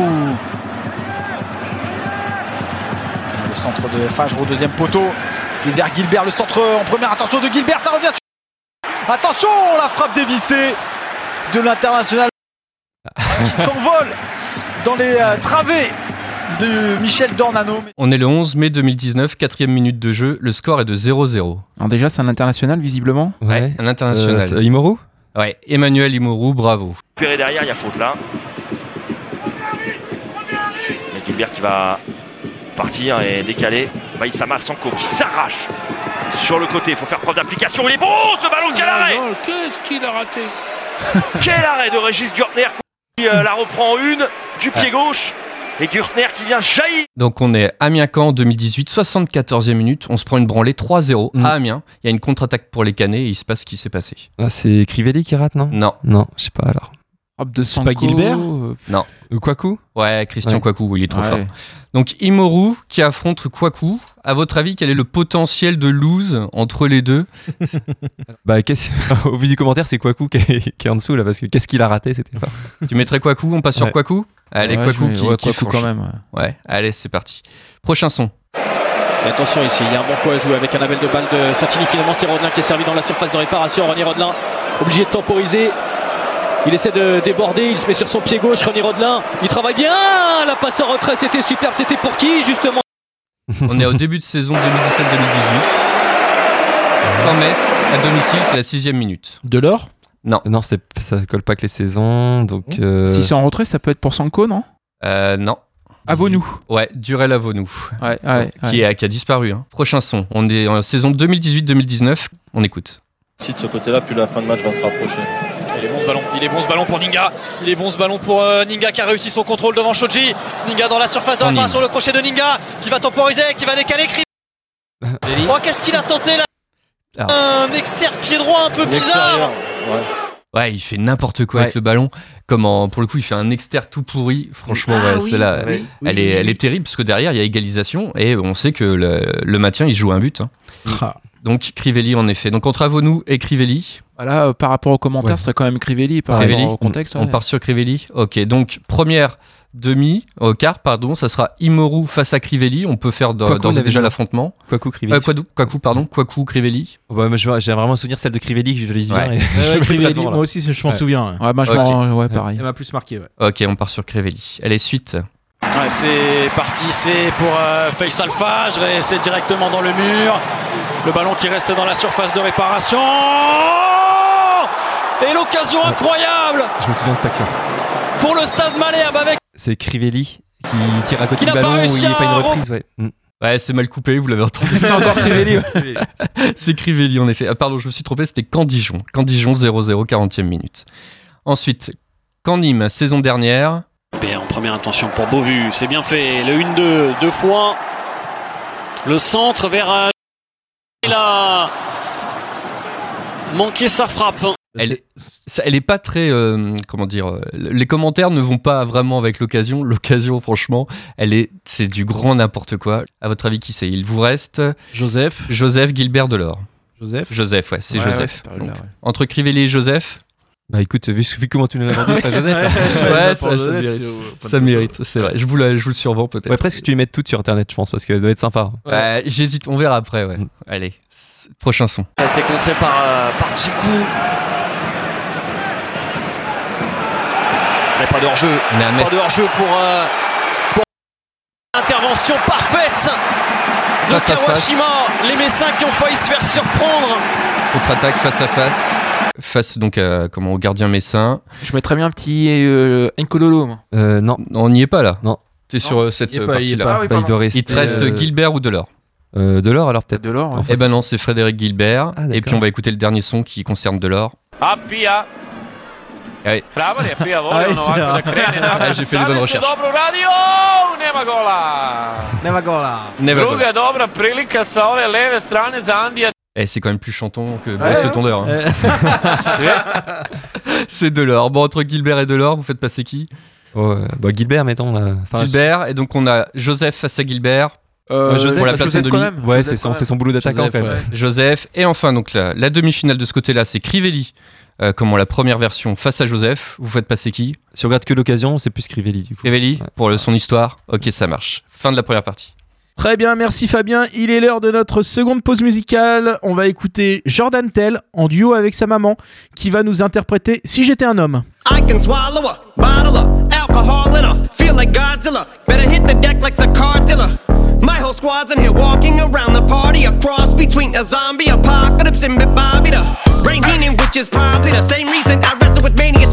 Le centre de Fajro au deuxième poteau. C'est vers Gilbert, le centre en première. Attention de Gilbert, ça revient sur... Attention, la frappe dévissée de l'international qui s'envole dans les euh, travées de Michel Dornano. On est le 11 mai 2019, quatrième minute de jeu. Le score est de 0-0. Alors déjà, c'est un international visiblement. Ouais, un international. Euh, c'est Imoru Ouais, Emmanuel Imoru, bravo. Récupéré derrière, il y a faute là. Il y a Gilbert qui va partir et décaler. Baïsama Sanko qui s'arrache sur le côté. Il faut faire preuve d'application. Il est bon ce ballon, quel arrêt Qu'est-ce qu'il a raté? Quel arrêt de Régis Gürtner qui euh, la reprend en une du pied gauche. Et Gürtner qui vient jaillir. Donc on est Amiens-Caen 2018, 74e minute. On se prend une branlée 3-0 Mm. à Amiens. Il y a une contre-attaque pour les Canets et il se passe ce qui s'est passé. Ah, c'est Crivelli qui rate, non? Non. Non, je sais pas alors. Hop de C'est pas Gilbert euh, Non. Ou Kouakou Ouais, Christian Ouais. Kouakou, il est trop Ouais. fort. Donc Imoru qui affronte Kouakou. À votre avis, quel est le potentiel de lose entre les deux Bah, qu'est-ce- au vu du commentaire, c'est Kouakou qui est, qui est en dessous là, parce que qu'est-ce qu'il a raté C'était pas. Tu mettrais Kouakou On passe sur Ouais. Kouakou Allez, mets- qui, ouais, qui franchit. quand même. ouais. Ouais, allez, c'est parti. Prochain son. Et attention ici, il y a un bon coup à jouer avec un appel de balle de Santini. Finalement, c'est Rodelin qui est servi dans la surface de réparation. René Rodelin, obligé de temporiser. Il essaie de déborder, il se met sur son pied gauche. René Rodelin, il travaille bien. La passe en retrait, c'était superbe. C'était pour qui, justement On est au début de saison 2017-2018. En Metz, à domicile, c'est la sixième minute. De l'or Non. Non, c'est- ça colle pas avec les saisons, donc. euh, Si c'est en retrait, ça peut être pour Sanko, non Euh, non. Avonou. Ouais, Durel Avonou. Ouais, ouais, Qui, a, qui a disparu. hein. Prochain son. On est en saison 2018-2019. On écoute. Si de ce côté-là, puis la fin de match va se rapprocher. Il est bon ce ballon, il est bon ce ballon pour Ninga. Il est bon ce ballon pour euh, Ninga qui a réussi son contrôle devant Shoji. Ninga dans la surface de y réparation, le crochet de Ninga qui va temporiser, qui va décaler. Cri- Oh, qu'est-ce qu'il a tenté là Alors. Un externe pied droit un peu bizarre. Ouais, il fait n'importe quoi avec le ballon. Comment, pour le coup, il fait un externe tout pourri. Franchement, Ah ouais, oui, celle-là, oui, elle, oui, est, oui, elle oui. est terrible parce que derrière, il y a égalisation et on sait que le, le maintien, il se joue un but. hein. Ah. Donc, Crivelli, en effet. Donc, entre Avonou et Crivelli. Voilà, euh, par rapport aux commentaires, Ouais. ce serait quand même Crivelli par Crivelli. rapport au contexte. On ouais. part sur Crivelli. Ok, donc première demi, au quart, pardon, ça sera Imoru face à Crivelli. On peut faire d'ores et déjà l'affrontement. Kouakou, Crivelli. Euh, pardon, Kouakou, Crivelli. Bah, moi, je- j'ai vraiment souvenir celle de Crivelli que je bien. Ouais. Crivelli, là. moi aussi, je m'en Ouais. souviens. Ouais, moi, je Ok. m'en- ouais, pareil. Elle m'a plus marqué. Ouais. Ok, on part sur Crivelli. Allez, suite. C'est parti, c'est pour euh, Fajr et c'est directement dans le mur. Le ballon qui reste dans la surface de réparation. Et l'occasion incroyable Je me souviens de cette action. pour le stade Malherbe avec C'est Crivelli qui tire à côté Qui du ballon où il n'y a pas une re- reprise. Ouais. Mm. Ouais, c'est mal coupé, vous l'avez entendu. C'est encore Crivelli. c'est Crivelli, en effet. Ah, pardon, je me suis trompé, c'était Candijon. Candijon 0-0, 40e minute. Ensuite, Nîmes saison dernière. En première intention pour Beauvu, c'est bien fait. Le 1-2, deux fois. Le centre vers. Et là. Manquer sa frappe. Elle, elle est pas très, euh, comment dire, euh, les commentaires ne vont pas vraiment avec l'occasion. L'occasion, franchement, elle est, c'est du grand n'importe quoi. À votre avis, qui c'est? Il vous reste Joseph. Joseph Gilbert Delors. Joseph. Joseph, ouais, c'est Ouais, Joseph. là, ouais. Entre Crivelli et Joseph. Bah écoute, vu, vu comment tu nous l'as vendu, serait Joseph. Ouais, hein. ça, ça mérite. Ça mérite, c'est vrai. Je vous, la- je vous le survends peut-être. Ouais, presque tu les mets toutes sur internet, je pense, parce que ça doit être sympa. Ouais, J'hésite, on verra après, ouais. Allez, c- prochain son. Ça a été contré par, euh, par Djikou. C'est pas de hors-jeu. Pas de hors-jeu pour, euh, pour intervention parfaite de. Kawashima. Les Messins qui ont failli se faire surprendre. Contre-attaque face à face. Face donc à, comment, au gardien messin. Je mettrais bien un petit euh, Nkololo. Euh, non. On n'y est pas là. Non. T'es sur euh, cette est partie-là. Ah oui, Bah, il pardon. doit rester. Il te reste euh, Gilbert ou Delors euh, Delors alors peut-être. Delors, ouais. Eh ben non, c'est Frédéric Gilbert. Ah, d'accord. et puis on va écouter le dernier son qui concerne Delors. Allez. Bravo, Ah, sì, anche no. da Crene. Ah, j'ai fait les bonnes recherches. Dobro radio, nema gola. Nema gola. Never go. Druga dobra prilika sa ove leve strane za Andija. Eh, c'est quand même plus chanton que Boris le tondeur. hein. Sve. c'est Delors. Bon, entre Gilbert et Delors, vous faites passer qui? Oh, euh, bah, Gilbert, mettons. Là. Enfin, Gilbert. Et donc on a Joseph face à Gilbert. Euh, Ouais, Joseph, pour la parce que personne Joseph de quand mi- même. Ouais, c'est son, boulot d'attaquant Joseph, quand même. ouais. Joseph. Et enfin, donc la, la demi-finale de ce côté-là, c'est Crivelli. euh, comment la première version face à Joseph. Vous faites passer qui? Si on regarde que l'occasion, c'est plus Crivelli du coup. Crivelli Ouais. pour le- son histoire. Ok, ça marche. Fin de la première partie. Très bien, merci Fabien. Il est l'heure de notre seconde pause musicale. On va écouter Jordan Tell en duo avec sa maman qui va nous interpréter Si j'étais un homme. I can swallow a bottle of alcohol. Feel like Godzilla. Better hit the deck like the. My whole squad's in here walking around the party. A cross between a zombie apocalypse and which is probably the same reason I wrestle with mania.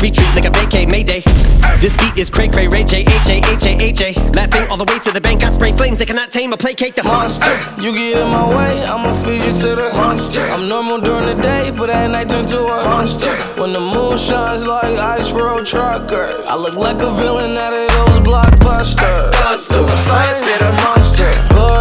Retreat like a vacay Mayday. This beat is cray cray, Ray J, H A, H A, H A. Laughing all the way to the bank, I spray flames, they cannot tame or placate the monster. You get in my way, I'ma feed you to the monster. I'm normal during the day, but at night turn to a monster. When the moon shines like ice road truckers, I look like a villain out of those blockbusters. Blood to the fire, spit a monster. Blood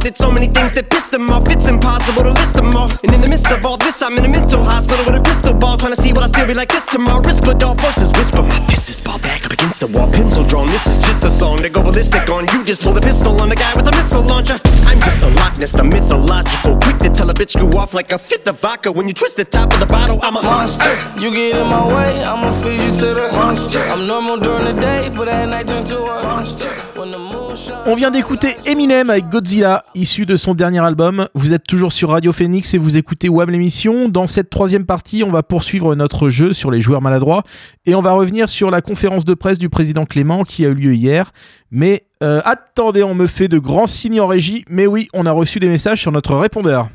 Did so many things that pissed them off. It's impossible to list them all. And in the midst of all this, I'm in a mental hospital with a crystal ball. Trying to see what I still be like this tomorrow. Rispadol voices whisper. My fist is ball back up against the wall. Pencil drawn. This is just a song to go ballistic on. You just pull the pistol on the guy with a missile launcher. I'm just a Loch Ness, the mythological. Quick to tell a bitch go off like a fifth of vodka. When you twist the top of the bottle, I'm a monster. You get in my way, I'ma feed you to the monster. I'm normal during the day, but at night turn to a monster. When the moon shines. On vient d'écouter Eminem avec Godzilla, issu de son dernier album. Vous êtes toujours sur Radio Phoenix et vous écoutez WAM l'émission. Dans cette troisième partie, on va poursuivre notre jeu sur les joueurs maladroits et on va revenir sur la conférence de presse du président Clément qui a eu lieu hier. Mais euh, attendez, on me fait de grands signes en régie. Mais oui, on a reçu des messages sur notre répondeur.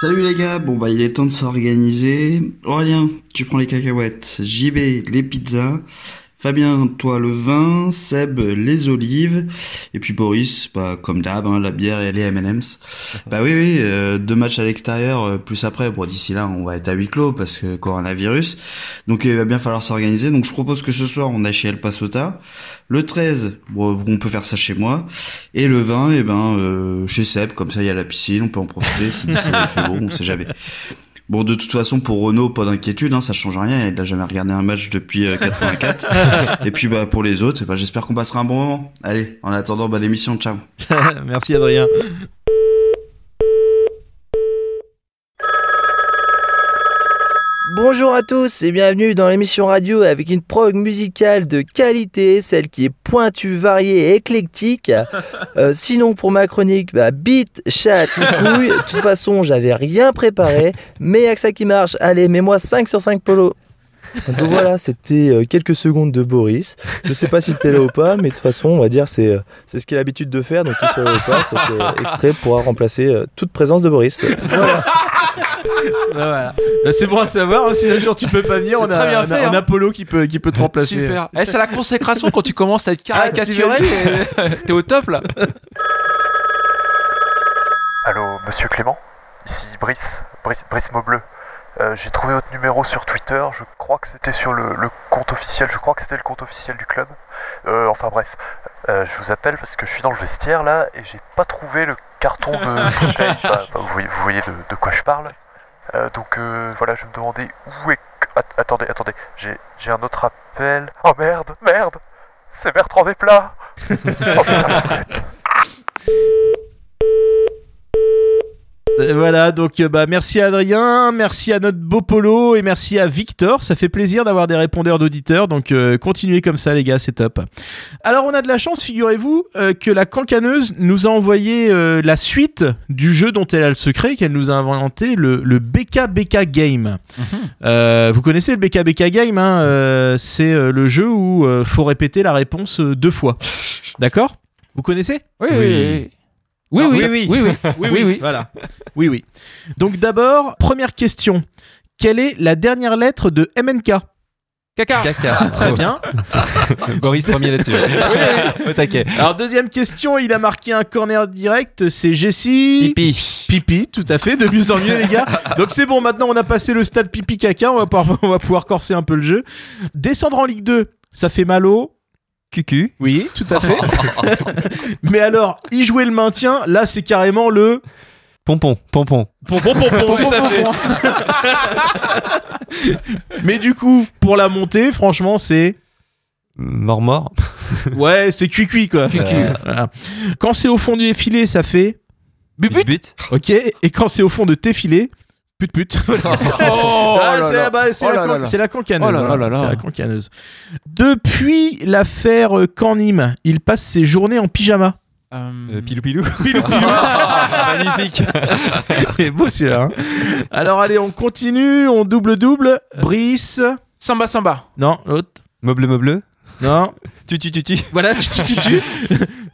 Salut les gars, bon bah il est temps de s'organiser. Aurélien, tu prends les cacahuètes. JB, les pizzas. Fabien, toi le vin. Seb, les olives. Et puis Boris, bah comme d'hab, hein, la bière et les M&M's. Bah oui, oui, euh, deux matchs à l'extérieur, euh, plus après. Bon d'ici là, on va être à huis clos parce que coronavirus. Donc il va bien falloir s'organiser. Donc je propose que ce soir on aille chez El Pasota. Le 13, bon, on peut faire ça chez moi. Et le 20, eh ben, euh, chez Seb, comme ça il y a la piscine, on peut en profiter. Si d'ici là, il fait beau, on sait jamais. Bon, de toute façon, pour Renault, pas d'inquiétude, hein, ça change rien. Il a jamais regardé un match depuis euh, 84. Et puis, bah, pour les autres, bah, j'espère qu'on passera un bon moment. Allez, en attendant, bonne émission, ciao. Merci Adrien. Bonjour à tous et bienvenue dans l'émission radio avec une prog musicale de qualité, celle qui est pointue, variée et éclectique. Euh, sinon pour ma chronique, bah, beat, chat, couille. De toute façon, j'avais rien préparé, mais il y a que ça qui marche. Allez, mets-moi 5 sur 5 polo. Donc voilà, c'était euh, quelques secondes de Boris. Je sais pas s'il était là ou pas, mais de toute façon, on va dire c'est euh, c'est ce qu'il a l'habitude de faire. Donc qu'il soit là ou pas, cet extrait pourra remplacer toute présence de Boris. Voilà. Voilà. Bah, c'est bon à savoir, hein, si un jour tu peux pas venir, C'est on a, très bien on a- fait, on a hein. Polo qui peut, qui peut te remplacer. Super. Eh, c'est la consécration quand tu commences à être caricaturé. t'imagines t'es- T'es au top là. Allô, monsieur Clément? Ici Brice, Brice, Brice Maubleu. Euh, J'ai trouvé votre numéro sur Twitter, je crois que c'était sur le, le compte officiel, je crois que c'était le compte officiel du club. Euh, enfin bref, Euh, je vous appelle parce que je suis dans le vestiaire là et j'ai pas trouvé le carton de bouteille, bah, vous voyez, vous voyez de, de quoi je parle. Euh, donc euh, voilà, je me demandais où est... Att- attendez, attendez, j'ai un autre appel. Oh merde, merde C'est Bertrand Desplat Oh, putain, Voilà, donc euh, bah, merci à Adrien, merci à notre beau Polo et merci à Victor. Ça fait plaisir d'avoir des répondeurs d'auditeurs, donc euh, continuez comme ça les gars, c'est top. Alors on a de la chance, figurez-vous, euh, que la cancaneuse nous a envoyé euh, la suite du jeu dont elle a le secret, qu'elle nous a inventé, le, le BKBK Game. Euh, vous connaissez le BKBK Game, hein, euh, c'est euh, le jeu où euh, faut répéter la réponse deux fois. D'accord? Vous connaissez? Oui, oui, oui. Oui, Ah, oui, oui, oui, oui, oui, oui, oui, oui. Voilà. Oui, oui. Donc d'abord, première question. Quelle est la dernière lettre de MNK Caca. Caca. Très bien. Boris premier là-dessus. Au taquet. Alors deuxième question, il a marqué un corner direct, c'est Jessie. Pipi. Pipi, tout à fait, de mieux en mieux les gars. Donc c'est bon, maintenant on a passé le stade pipi caca, on va pouvoir, on va pouvoir corser un peu le jeu. Descendre en Ligue 2, ça fait mal au Cucu. Oui, tout à fait. Mais alors, y jouer le maintien, là c'est carrément le Pompon. Pompon. Pompon, pompon, tout à fait. Mais du coup, pour la montée, franchement, c'est. Mort mort. Ouais, c'est cuicui quoi. Voilà. Quand c'est au fond du défilé, ça fait. But, but. Ok. Et quand c'est au fond de tes filets, pute pute. Oh Ah, là c'est là. bah, c'est Oh la, c'est cancaneuse. Oh là hein. C'est la cancaneuse. Depuis l'affaire euh, Canim, il passe ses journées en pyjama. Euh, pilou pilou. Pilou, pilou. Magnifique. Il est beau celui-là. hein. Alors allez, on continue, on double double. Brice. Samba, samba. Non, l'autre. Meuble meuble. Non. Tu tu tu tu. Voilà, tu, tu, tu, tu.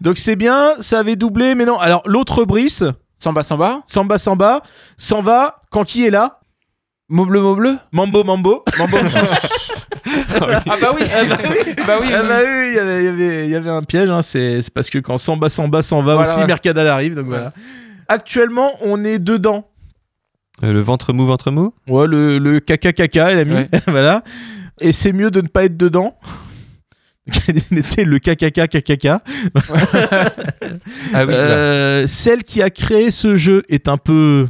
Donc c'est bien, ça avait doublé, mais non. Alors l'autre Brice, Samba, samba. Samba Samba, s'en va quand qui est là? Maubleu, maubleu. Mambo Mambo. Mambo. Ah bah oui. Ah bah oui, bah oui. Ah bah oui, il y avait, il y avait, il y avait un piège. hein, C'est c'est parce que quand Samba Samba s'en va Voilà. aussi, Mercadal arrive. Donc voilà. Actuellement, on est dedans. Euh, le ventre mou ventre mou? Ouais, le, le caca caca, elle a mis. Ouais. voilà. Et c'est mieux de ne pas être dedans. Était le caca caca. Ah oui. Euh, celle qui a créé ce jeu est un peu.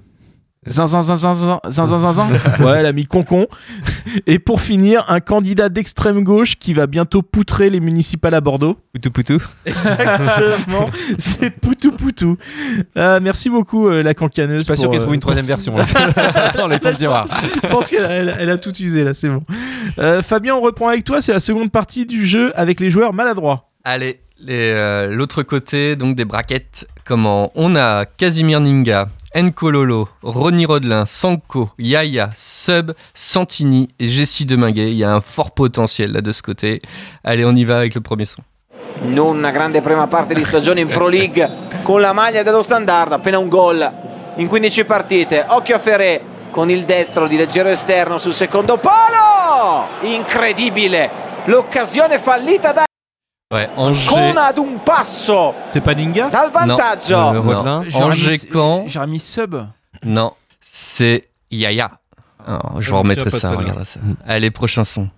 Zin, zin, zin, zin, zin, zin, Ouais, l'ami concon. Et pour finir, un candidat d'extrême gauche qui va bientôt poutrer les municipales à Bordeaux. Poutou poutou. Exactement. C'est poutou poutou. Euh, merci beaucoup, euh, la cancaneuse. Je suis pas sûr qu'elle trouve euh, une troisième version. Non, les le tiroir. Je pense qu'elle a tout usé, là, c'est bon. Euh, Fabien, on reprend avec toi. C'est la seconde partie du jeu avec les joueurs maladroits. Allez, euh, l'autre côté donc des braquettes. Comment? On a Casimir Ninga Nkololo, Ronny Rodelin, Sanko, Yaya, Sub, Santini et Jessie Deminguet. Il y a un fort potentiel là de ce côté. Allez, on y va avec le premier son. non una grande prima parte di stagione in Pro League con la maglia dello standard, appena un gol in 15 partite. Occhio a Ferré con il destro di leggero esterno sul secondo palo! Incredibile! L'occasione fallita da Ouais, Angers. con ad un passo C'est pas Ninga dal vantaggio. Euh, Non. J'aurais Angers mis- Caen. J'aurais mis sub. Non, c'est Yaya. Alors, je vous me remettrai ça, regardez ça. Allez, prochain son.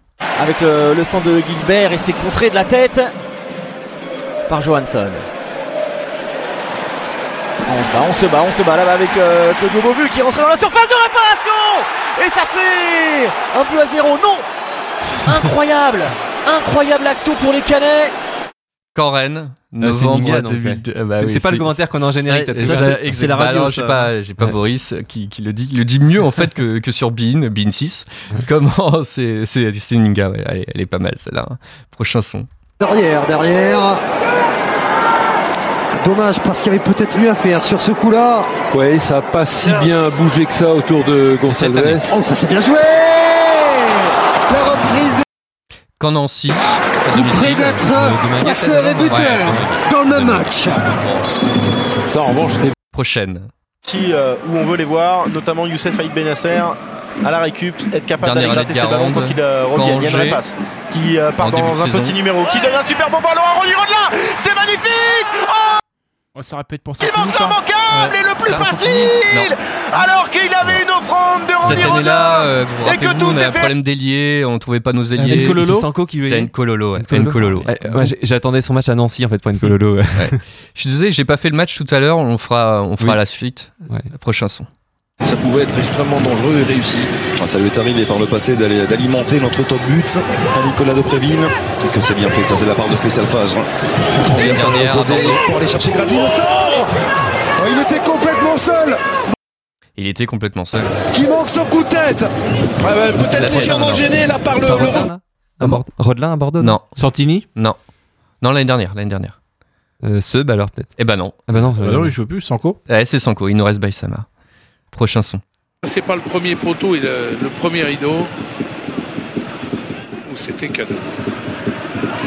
Avec le, le centre de Gilbert et c'est contré de la tête par Johansson. On se bat, on se bat, on se bat là-bas avec euh, Claudio Beauvu qui rentre dans la surface de réparation Et ça fait un but à zéro. Non Incroyable Incroyable action pour les Canets c'est novembre Ninga, donc, 2002. ouais. Ah bah C'est- oui, pas le commentaire qu'on a en générique, Ouais, t'as c'est la radio, Bah. J'ai pas, j'ai pas Ouais. Boris qui, qui le dit. Il le dit mieux en fait que, que sur Bean, Bean 6. Comment c'est, c'est, Ninga. ouais. Elle, est- elle est pas mal celle-là. hein. Prochain son. Derrière, derrière. Dommage parce qu'il y avait peut-être mieux à faire sur ce coup-là. Ouais, ça a pas si bien bougé que ça autour de Gonçalves. Oh, ça c'est bien joué Quand Nancy, domicile, près d'être passeur et buteur ouais. dans le même match. Ça, en revanche, prochaine. Si, euh, où on veut les voir, notamment Youssef Aïd Benasser à la récup, être capable d'aller gratter ses ballons quand il euh, revient. Il y a une qui euh, part dans un saison. petit numéro, qui donne un super bon ballon à Ronny Rodelin. C'est magnifique Oh Oh, ça répète pour Qui ça. manque immanquable et le plus Ça, facile. Alors qu'il avait une offrande de Ronny Cette année-là, euh, vous vous et que tout on a un était problème d'ailier, on trouvait pas nos ailiers. C'est Sanko qui C'est Nkololo, J'attendais son match à Nancy en fait pour Nkololo. Je suis désolé, j'ai pas fait le match tout à l'heure, on fera, on fera Oui. la suite. Prochain son. Ça pouvait être extrêmement dangereux et réussi. Ah, ça lui est arrivé par le passé d'aller- d'alimenter notre top but à Nicolas de Préville. Et que c'est bien fait, ça c'est la part de Faisal Fajr. Bordeaux. pour aller chercher centre Oh, Il était complètement seul Il était complètement seul. Qui manque son coup de tête Peut-être légèrement gêné là par le. Rodelin, À Bord- Rodelin à Bordeaux Non. Santini Non. Non, l'année dernière, l'année dernière. Euh, Sub alors peut-être Eh ben non. Ah bah non, Bah non, il joue plus, Sanko. Ouais, c'est Sanko, il nous reste Baïsama. Prochain son. C'est pas le premier poteau et le, le premier rideau où c'était cadeau.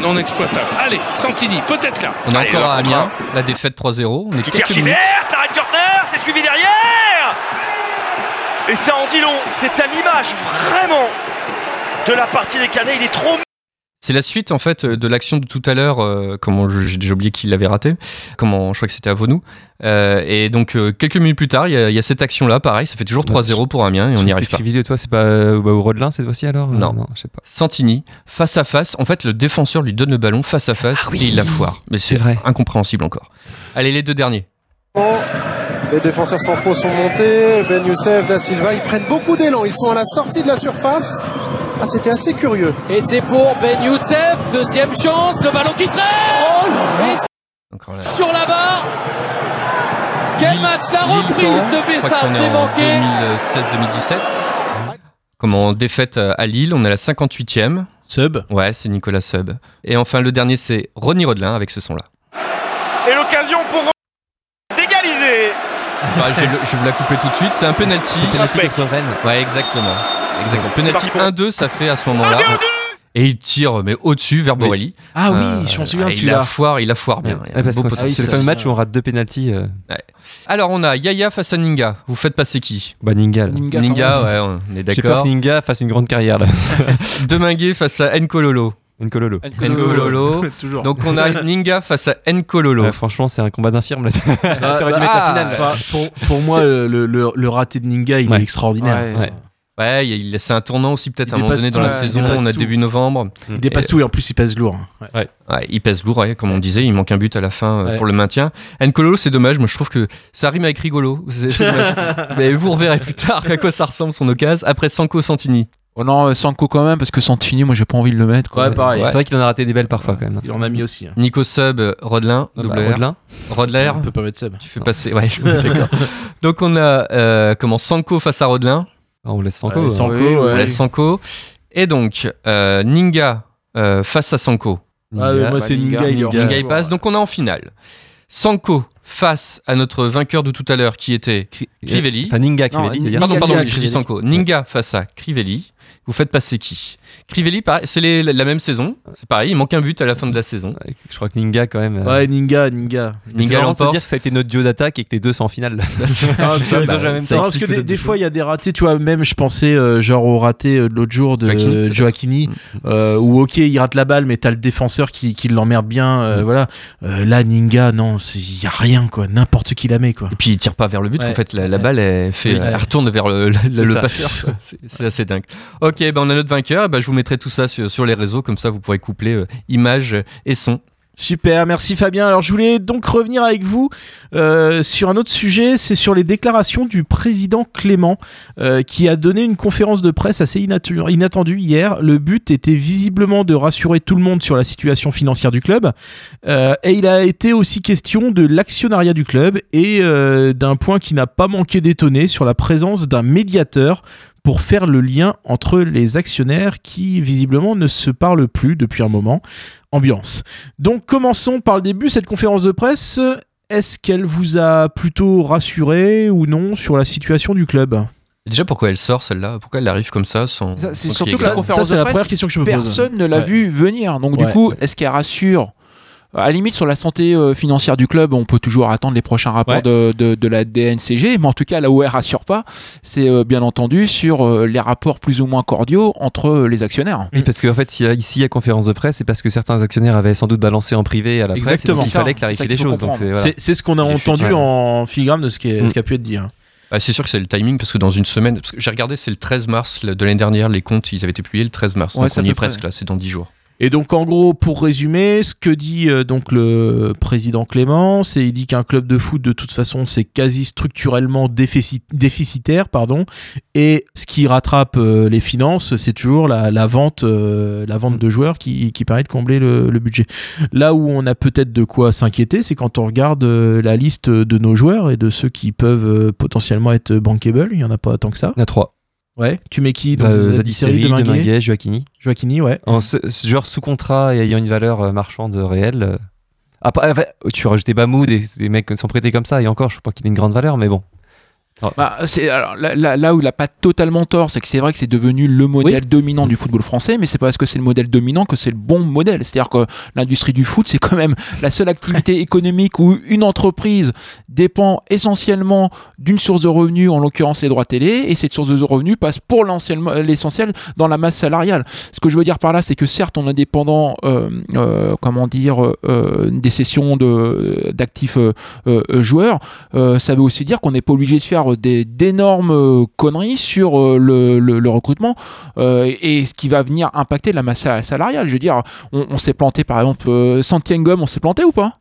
Non exploitable. Allez, Santini, peut-être là. On est Allez, encore à. Amiens, la défaite 3-0. On est quelques minutes. ça arrête corner, c'est suivi derrière Et ça en dit long, c'est à l'image vraiment de la partie des Canets, il est trop C'est la suite en fait de l'action de tout à l'heure. euh, comment j'ai déjà oublié qui l'avait raté. Comment je crois que c'était à Vonou. Euh, et donc euh, quelques minutes plus tard, il y, a- y cette action là. Pareil, ça fait toujours 3-0 pour Amiens et on n'y arrive pas. Crivelli, toi, c'est pas euh, bah, au Rodelin cette fois-ci alors Non. Euh, je sais pas. Santini, face à face. En fait, le défenseur lui donne le ballon face à face et il la foire. Mais c'est vrai. incompréhensible encore. Allez, les deux derniers. Les défenseurs centraux sont montés. Ben Youssef, Da Silva, ils prennent beaucoup d'élan. Ils sont à la sortie de la surface. Ah, c'était assez curieux. Et c'est pour Ben Youssef, deuxième chance, le ballon qui traîne Et sur la barre Quel match La reprise de Je crois Bessa, qu'on est c'est manqué 2016-2017. Comment défaite à Lille, on est à la 58e. Sub. Ouais, c'est Nicolas Sub. Et enfin, le dernier, c'est Ronny Rodelin avec ce son-là. Et l'occasion pour Bah, je, vais le- je vais vous la couper tout de suite. C'est un penalty. C'est penalty contre Rennes. Ouais, exactement. Exactement. Penalty Par 1-2, ça fait à ce moment-là. Et il tire mais au-dessus vers Borelli. Ah oui, je m'en souviens il celui-là. la foire, il la foire bien. Il a Ouais, parce que c'est le fameux match où on rate deux pénalties. euh, Ouais. Alors on a Yaya face à Ninga. Vous faites passer qui? Bah Ninga. là. Ninga, ouais, on est J'ai peur d'accord. que Ninga fasse une grande carrière là. Deminguet face à Nkololo. Nkololo. Nkololo. Toujours. Donc on a Ninga face à Nkololo. Ouais, franchement, c'est un combat d'infirme là. Ah, dû bah, la ah, finale. pour, pour moi, le, le- le raté de Ninga, il Ouais. est extraordinaire. Ouais. Ouais, c'est un tournant aussi peut-être à un moment donné dans la saison. On a tout. début novembre. Il dépasse Et- tout et en plus, il pèse lourd. Ouais. Ouais. Ouais, il pèse lourd, ouais, comme on disait, il manque un but à la fin euh, Ouais. pour le maintien. Nkololo, c'est dommage, moi je trouve que ça rime avec rigolo. C'est- c'est dommage. Mais vous reverrez plus tard à quoi ça ressemble son occasion. Après Sanko Santini. Oh non, euh, Sanko quand même, parce que Santini, moi j'ai pas envie de le mettre. quoi. Ouais, pareil. C'est vrai qu'il en a raté des belles parfois quand même. Il en a mis aussi. hein. Nico Sub, Rodelin, Ah bah, double R. Rodler. On peut pas mettre sub. Tu fais passer. Ouais, d'accord. Donc on a euh, comment Sanko face à Rodelin. Ah, on laisse Sanko. Ouais, hein. Sanko, On ouais. laisse Sanko. Et donc euh, Ninga euh, face à Sanko. Ah, Ninga. moi, c'est Bah, Ninga. Ninga, Ninga. Il passe. Donc on est en finale. Sanko face à notre vainqueur de tout à l'heure qui était Crivelli. Enfin Ninga, Crivelli. Pardon, pardon, dis Crivelli. Sanko. Ninga face à Crivelli. Vous faites passer qui? Crivelli, c'est la même saison. C'est pareil, il manque un but à la fin de la saison. Ouais, Je crois que Ninga quand même. euh, Ouais, Ninga, Ninga. C'est Ninga marrant de se l'emporte. dire que ça a été notre duo d'attaque et que les deux sont en finale. là. Ah, Ça, ça, jamais non, parce que des, des fois il y a des ratés, tu vois, même je pensais euh, genre au raté euh, de l'autre jour de Joachini, euh. Joachini, euh, où ok il rate la balle, mais t'as le défenseur qui, qui l'emmerde bien, euh, voilà. Euh, là Ninga, non, il y a rien quoi, n'importe qui la met quoi. Et puis il tire pas vers le but. Ouais. En fait, la, balle, elle, fait, Oui. elle retourne vers le, le- le passeur. c'est assez dingue. Ok, ben on a notre vainqueur. Ben, je vous mettrai tout ça sur, les réseaux, comme ça vous pourrez coupler euh, images et son. Super, merci Fabien. Alors je voulais donc revenir avec vous euh, sur un autre sujet, c'est sur les déclarations du président Clément euh, qui a donné une conférence de presse assez inattendue hier. Le but était visiblement de rassurer tout le monde sur la situation financière du club et il a été aussi question de l'actionnariat du club et d'un point qui n'a pas manqué d'étonner sur la présence d'un médiateur pour faire le lien entre les actionnaires qui visiblement ne se parlent plus depuis un moment. Ambiance. Donc commençons par le début, cette conférence de presse. Est-ce qu'elle vous a plutôt rassuré ou non sur la situation du club? Déjà, pourquoi elle sort celle-là? Pourquoi elle arrive comme ça sans. Ça, C'est surtout que la conférence de presse, personne ne l'a Ouais. vu venir. Donc Ouais. du coup, est-ce qu'elle rassure à la limite, sur la santé euh, financière du club, on peut toujours attendre les prochains rapports Ouais. de, de- de la DNCG, mais en tout cas, là où elle rassure pas, c'est euh, bien entendu sur euh, les rapports plus ou moins cordiaux entre euh, les actionnaires. Oui, parce qu'en fait, s'il y a, ici a conférence de presse, c'est parce que certains actionnaires avaient sans doute balancé en privé à la presse. et Exactement. donc Il fallait clarifier les choses. voilà. C'est ce qu'on a Les entendu ouais. en filigrane de ce qui, est- Mm. ce qui a pu être dit. hein. Ah, c'est sûr que c'est le timing parce que dans une semaine, j'ai regardé, c'est le 13 mars de l'année dernière, les comptes, ils avaient été publiés le 13 mars. Ouais, donc à on y est presque là, c'est dans 10 jours. Et donc en gros, pour résumer, ce que dit euh, donc le président Clément, c'est il dit qu'un club de foot de toute façon c'est quasi structurellement déficit- déficitaire, pardon, et ce qui rattrape euh, les finances, c'est toujours la, vente, euh, la vente de joueurs qui, permet de combler le, le budget. Là où on a peut-être de quoi s'inquiéter, c'est quand on regarde la liste de nos joueurs et de ceux qui peuvent potentiellement être bankable. Il y en a pas tant que ça. Il y en a trois. Ouais. Tu mets qui donc, euh, Zadisseri, Deminguet Joaquini. Joaquini, ouais. En ce, ce joueur sous contrat et ayant une valeur euh, marchande réelle. euh, Après, enfin, tu peux rajouter Bamou, des, des mecs qui sont prêtés comme ça, et encore, je ne crois pas qu'il ait une grande valeur, mais bon. Bah, c'est alors, là, là- là où il n'a pas totalement tort, c'est que c'est vrai que c'est devenu le modèle dominant du football français, mais c'est pas parce que c'est le modèle dominant que c'est le bon modèle. C'est-à-dire que l'industrie du foot, c'est quand même la seule activité économique où une entreprise dépend essentiellement d'une source de revenus, en l'occurrence les droits télé, et cette source de revenus passe pour l'essentiel dans la masse salariale. Ce que je veux dire par là, c'est que certes, on est dépendant, euh, euh, comment dire, euh, des cessions de- d'actifs euh, euh, joueurs. Euh, ça veut aussi dire qu'on n'est pas obligé de faire des d'énormes euh, conneries sur euh, le, le- le recrutement euh, et ce qui va venir impacter la masse salariale. Je veux dire, on, on s'est planté par exemple, Santiengum, on s'est planté ou pas?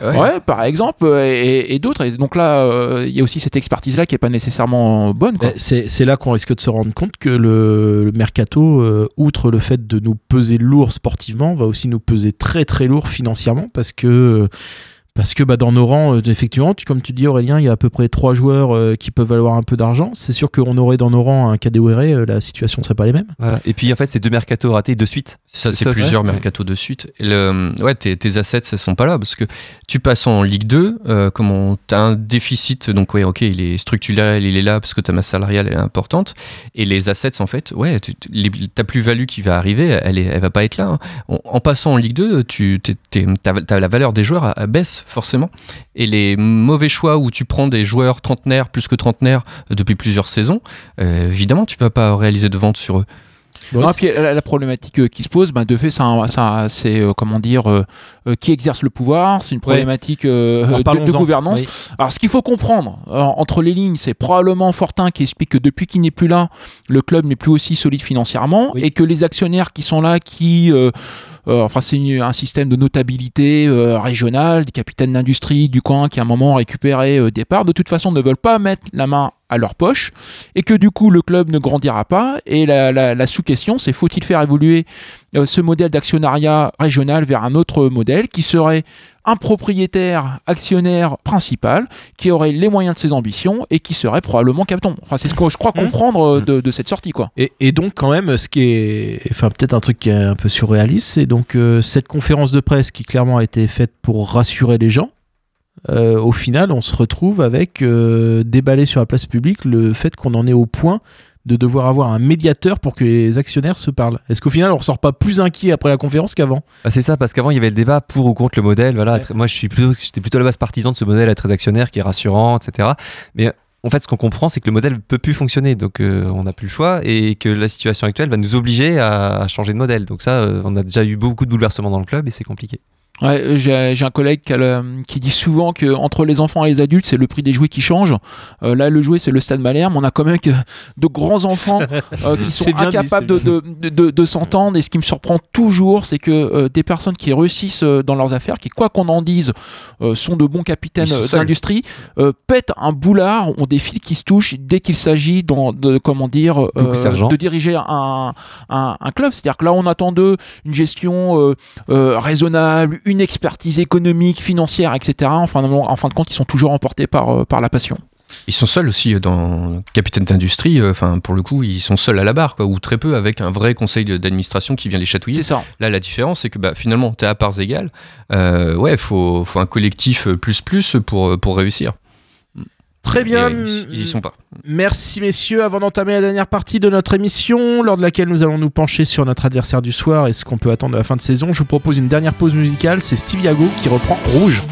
Ouais. par exemple, et, et d'autres. Et donc là, euh, il y a aussi cette expertise-là qui est pas nécessairement bonne. quoi. Eh, C'est c'est là qu'on risque de se rendre compte que le, le mercato, euh, outre le fait de nous peser lourd sportivement, va aussi nous peser très très lourd financièrement parce que parce que bah, dans nos rangs, euh, effectivement, tu- comme tu dis Aurélien, il y a à peu près trois joueurs euh, qui peuvent valoir un peu d'argent. C'est sûr qu'on aurait dans nos rangs un Kadewere, euh, la situation serait pas les mêmes. Voilà. Et puis en fait, c'est deux mercato ratés de suite. Ça, c'est plusieurs ouais. mercato de suite. Et le, ouais, tes, tes assets, elles sont pas là parce que tu passes en Ligue 2, euh, comment t'as un déficit, donc ouais, ok, il est structurel, il est là parce que ta masse salariale est importante. Et les assets, en fait, ouais, tu- tu- les- ta plus-value qui va arriver, elle, est, elle va pas être là. hein. En, en passant en Ligue 2, tu, t'as la valeur des joueurs à, à baisse, forcément. Et les mauvais choix où tu prends des joueurs trentenaires, plus que trentenaires, euh, depuis plusieurs saisons, euh, évidemment, tu vas pas réaliser de vente sur eux. Non, puis la, la problématique euh, qui se pose, ben, de fait, c'est euh, comment dire, euh, euh, qui exerce le pouvoir. C'est une problématique euh, de- gouvernance. Oui. Alors, ce qu'il faut comprendre euh, entre les lignes, c'est probablement Fortin qui explique que depuis qu'il n'est plus là, le club n'est plus aussi solide financièrement et que les actionnaires qui sont là, qui euh, euh, enfin, c'est un système de notabilité euh, régionale, des capitaines d'industrie du coin qui à un moment ont récupéré euh, des parts, de toute façon ne veulent pas mettre la main à leur poche et que du coup le club ne grandira pas. Et la, la- la sous-question, c'est faut-il faire évoluer euh, ce modèle d'actionnariat régional vers un autre modèle qui serait un propriétaire actionnaire principal qui aurait les moyens de ses ambitions et qui serait probablement capton. Enfin, c'est ce que je crois comprendre euh, de, de cette sortie. quoi. Et, et donc quand même, ce qui est, enfin peut-être un truc qui est un peu surréaliste, c'est donc euh, cette conférence de presse qui clairement a été faite pour rassurer les gens. Euh, au final, on se retrouve avec euh, déballé sur la place publique le fait qu'on en est au point de devoir avoir un médiateur pour que les actionnaires se parlent. Est-ce qu'au final, on ressort pas plus inquiet après la conférence qu'avant? Ah, c'est ça, parce qu'avant il y avait le débat pour ou contre le modèle. Voilà, moi je suis plutôt, j'étais plutôt à la base partisan de ce modèle à très actionnaire qui est rassurant, etc. Mais en fait, ce qu'on comprend, c'est que le modèle ne peut plus fonctionner, donc euh, on n'a plus le choix et que la situation actuelle va nous obliger à, à changer de modèle. Donc ça, euh, on a déjà eu beaucoup de bouleversements dans le club et c'est compliqué. Ouais, euh, j'ai un collègue qui, a le- qui dit souvent que entre les enfants et les adultes, c'est le prix des jouets qui change. Euh, là, le jouet, c'est le Stade Malherbe. On a quand même que de grands enfants euh, qui sont dit, incapables c'est de, de, de, de s'entendre. Et ce qui me surprend toujours, c'est que euh, des personnes qui réussissent euh, dans leurs affaires, qui, quoi qu'on en dise, euh, sont de bons capitaines d'industrie, euh, pètent un boulard, ont des fils qui se touchent dès qu'il s'agit de, comment dire, euh, de diriger un, un, un club. C'est-à-dire que là, on attend d'eux une gestion raisonnable, une expertise économique, financière, etc. En fin de, en fin de compte, ils sont toujours emportés par, euh, par la passion. Ils sont seuls aussi euh, dans capitaine d'industrie. euh, Enfin, pour le coup, ils sont seuls à la barre, quoi, ou très peu avec un vrai conseil d'administration qui vient les chatouiller. C'est ça. Là, la différence, c'est que bah, finalement, t'es à parts égales. Euh, ouais, faut, faut un collectif plus plus pour, pour réussir. Très bien. Ils y sont pas. Merci messieurs. Avant d'entamer la dernière partie de notre émission, lors de laquelle nous allons nous pencher sur notre adversaire du soir et ce qu'on peut attendre de la fin de saison, je vous propose une dernière pause musicale. C'est Steve Yago qui reprend Rouge.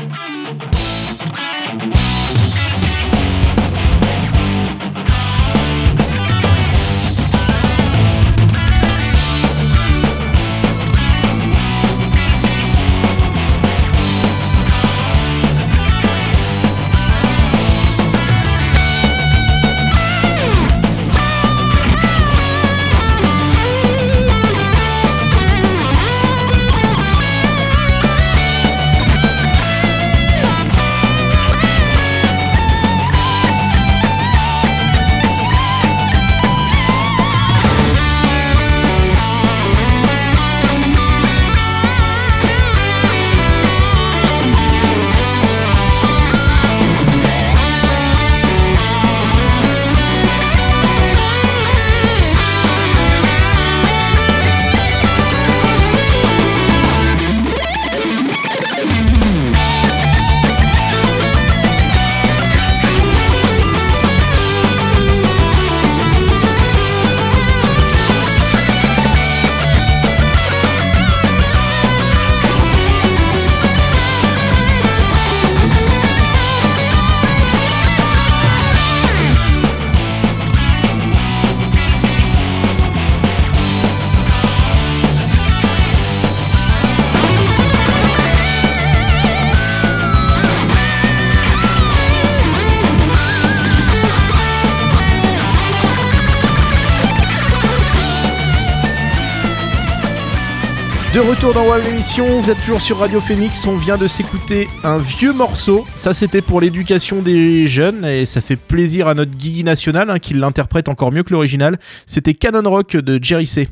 Dans l'émission, vous êtes toujours sur Radio Phoenix, on vient de s'écouter un vieux morceau, ça c'était pour l'éducation des jeunes et ça fait plaisir à notre Guigui national hein, qui l'interprète encore mieux que l'original, c'était Canon Rock de Jerry C.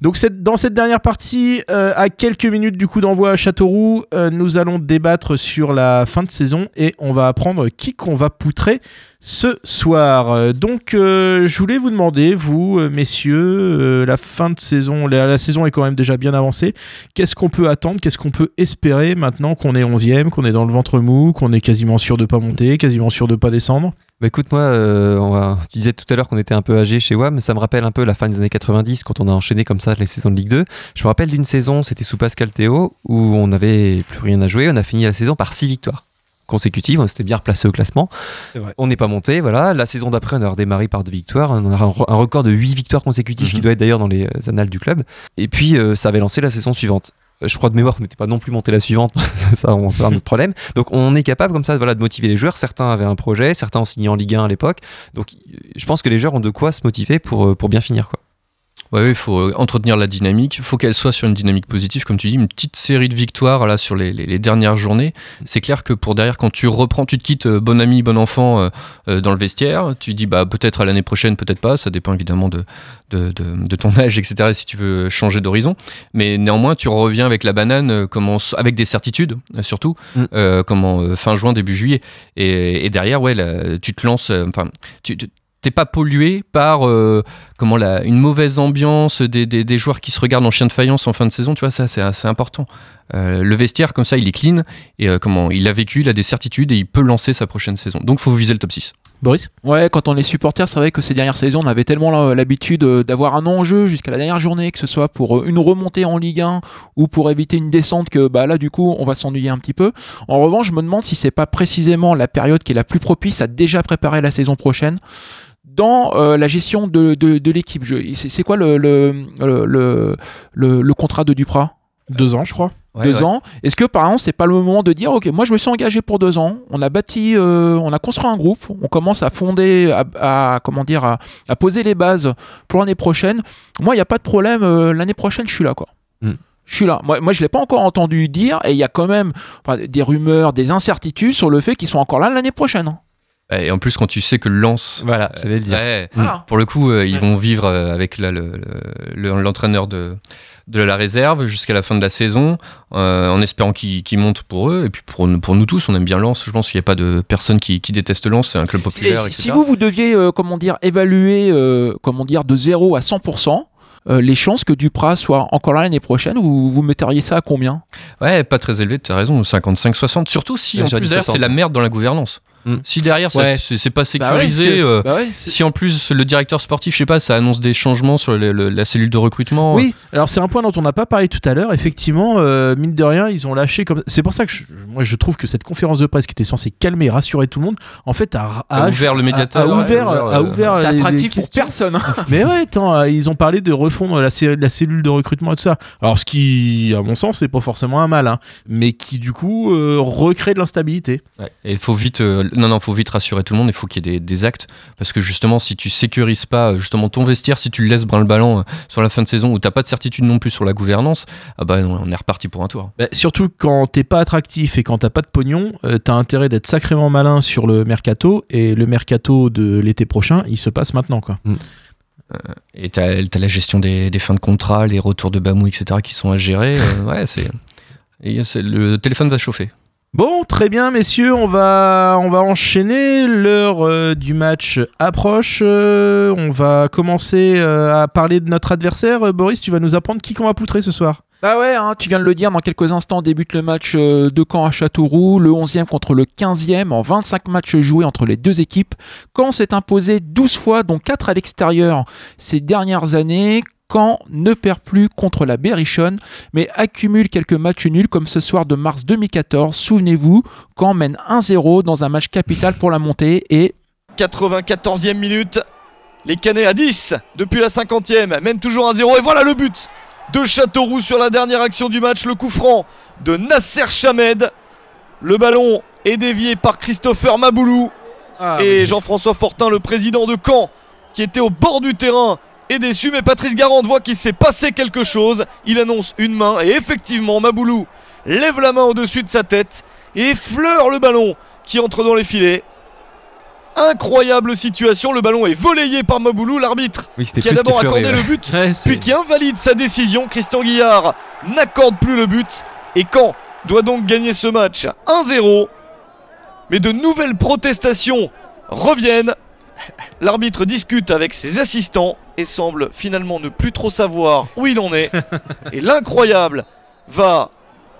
Donc dans cette dernière partie, euh, à quelques minutes du coup d'envoi à Châteauroux, euh, nous allons débattre sur la fin de saison et on va apprendre qui qu'on va poutrer ce soir. Euh, Donc, euh, je voulais vous demander, vous, euh, messieurs, la fin de saison, la, saison est quand même déjà bien avancée. Qu'est-ce qu'on peut attendre? Qu'est-ce qu'on peut espérer maintenant qu'on est 11e, qu'on est dans le ventre mou, qu'on est quasiment sûr de pas monter, quasiment sûr de pas descendre? Bah écoute, moi, on tu disais tout à l'heure qu'on était un peu âgé chez WAM, ça me rappelle un peu la fin des années 90 quand on a enchaîné comme ça les saisons de Ligue 2. Je me rappelle d'une saison, c'était sous Pascal Théo, où on n'avait plus rien à jouer, on a fini la saison par 6 victoires consécutives, on s'était bien replacé au classement. On n'est pas monté, voilà. La saison d'après, on a redémarré par deux victoires. On a un re- un record de 8 victoires consécutives qui doit être d'ailleurs dans les euh, annales du club. Et puis, euh, ça avait lancé la saison suivante. Euh, Je crois de mémoire qu'on n'était pas non plus monté la suivante, ça, on un autre problème. Donc on est capable comme ça voilà, de motiver les joueurs. Certains avaient un projet, certains ont signé en Ligue 1 à l'époque. Donc je pense que les joueurs ont de quoi se motiver pour, pour bien finir. Quoi. Ouais, il faut euh, entretenir la dynamique. Il faut qu'elle soit sur une dynamique positive, comme tu dis, une petite série de victoires là sur les, les- les dernières journées. C'est clair que pour derrière, quand tu reprends, tu te quittes euh, bon ami, bon enfant euh, euh, dans le vestiaire. Tu dis bah peut-être à l'année prochaine, peut-être pas. Ça dépend évidemment de, de, de- de ton âge, etc. Si tu veux changer d'horizon, mais néanmoins tu reviens avec la banane, comment, avec des certitudes surtout, euh, comment fin juin, début juillet. Et, et derrière, ouais, là, tu te lances. Enfin, tu, tu- t'es pas pollué par euh, comment la, une mauvaise ambiance des, des, des joueurs qui se regardent en chien de faïence en fin de saison, tu vois, ça c'est assez important. Euh, le vestiaire, comme ça, il est clean et euh, comment il a vécu, il a des certitudes et il peut lancer sa prochaine saison. Donc faut viser le top 6. Boris? Ouais, quand on est supporter, c'est vrai que ces dernières saisons, on avait tellement l'habitude euh, d'avoir un enjeu jusqu'à la dernière journée, que ce soit pour une remontée en Ligue 1 ou pour éviter une descente, que bah là, du coup, on va s'ennuyer un petit peu. En revanche, je me demande si c'est pas précisément la période qui est la plus propice à déjà préparer la saison prochaine dans euh, la gestion de, de, de l'équipe. C'est quoi le, le, le, le, le- le contrat de Duprat? Deux ans, je crois. Ouais, deux ouais. ans. Est-ce que par exemple c'est pas le moment de dire ok moi je me suis engagé pour deux ans, on a bâti, euh, on a construit un groupe, on commence à fonder, à, à- comment dire, à, à poser les bases pour l'année prochaine. Moi il n'y a pas de problème, euh, l'année prochaine je suis là quoi. Mm. Je suis là. Moi, moi je l'ai pas encore entendu dire et il y a quand même enfin, des rumeurs, des incertitudes sur le fait qu'ils sont encore là l'année prochaine. Et en plus, quand tu sais que Lens. Voilà, j'allais le dire. Ouais, Voilà. Pour le coup, euh, ils vont vivre euh, avec là, le- le- le- l'entraîneur de, de la réserve jusqu'à la fin de la saison, euh, en espérant qu'il qu'il monte pour eux. Et puis pour, nous- pour nous tous, on aime bien Lens. Je pense qu'il n'y a pas de personne qui, qui déteste Lens. C'est un club Et populaire. si, etc. si vous vous deviez euh, comment dire évaluer euh, comment dire de 0 à 100%, euh, les chances que Duprat soit encore là l'année prochaine, vous, vous metteriez ça à combien? Ouais, pas très élevé, tu as raison, 55-60. Surtout si en plus dit derrière 60. c'est la merde dans la gouvernance. Si derrière, ça- Ouais. c'est pas Bah ouais, sécurisé, que- euh, bah ouais, si en plus le directeur sportif, je sais pas, ça annonce des changements sur le- le- la cellule de recrutement. Oui, alors c'est un point dont on n'a pas parlé tout à l'heure. Effectivement, euh, mine de rien, ils ont lâché comme. C'est pour ça que je- moi je trouve que cette conférence de presse qui était censée calmer, rassurer tout le monde, en fait a, A ouvert le médiateur, a, ouvert, a ouvert, a euh, ouvert C'est les- attractif les pour personne. Mais ouais, attends, euh, ils ont parlé de refondre la, cellule de recrutement et tout ça. Alors ce qui, à mon sens, c'est pas forcément un mal, hein, mais qui du coup euh, recrée de l'instabilité. Ouais, et il faut vite, euh, non, non, faut vite rassurer tout le monde. Il faut qu'il y ait des, des actes parce que justement, si tu sécurises pas euh, justement ton vestiaire, si tu le laisses brin le ballon euh, sur la fin de saison où t'as pas de certitude non plus sur la gouvernance, ah bah on est reparti pour un tour. Bah, surtout quand t'es pas attractif et quand t'as pas de pognon, euh, t'as intérêt d'être sacrément malin sur le mercato et le mercato de l'été prochain, il se passe maintenant quoi. Et t'as as la gestion des, des fins de contrat, les retours de Bamou, etc. qui sont à gérer. euh, ouais, c'est- Le téléphone va chauffer. Bon, très bien, messieurs, on va, on va enchaîner. L'heure euh, du match approche. Euh, on va commencer euh, à parler de notre adversaire. Boris, tu vas nous apprendre qui qu'on va poutrer ce soir. Bah ouais, hein, tu viens de le dire, dans quelques instants débute le match de Caen à Châteauroux, le 11e contre le 15e, en 25 matchs joués entre les deux équipes. Caen s'est imposé 12 fois, dont 4 à l'extérieur ces dernières années. Caen ne perd plus contre la Berrichonne, mais accumule quelques matchs nuls comme ce soir de mars 2014. Souvenez-vous, Caen mène 1-0 dans un match capital pour la montée et 94e minute. Les Canets à 10 depuis la 50e mènent toujours 1-0 et voilà le but de Châteauroux sur la dernière action du match, le coup franc de Nasser Chamed. Le ballon est dévié par Christopher Maboulou et Jean-François Fortin, le président de Caen, qui était au bord du terrain, est déçu. Mais Patrice Garande voit qu'il s'est passé quelque chose. Il annonce une main et effectivement, Maboulou lève la main au-dessus de sa tête et effleure le ballon qui entre dans les filets. Incroyable situation, le ballon est volayé par Maboulou, l'arbitre, Oui, qui a d'abord accordé ouais. le but, Ouais, puis qui invalide sa décision. Christian Guillard n'accorde plus le but et Caen doit donc gagner ce match 1-0. Mais de nouvelles protestations reviennent. L'arbitre discute avec ses assistants et semble finalement ne plus trop savoir où il en est. Et l'incroyable va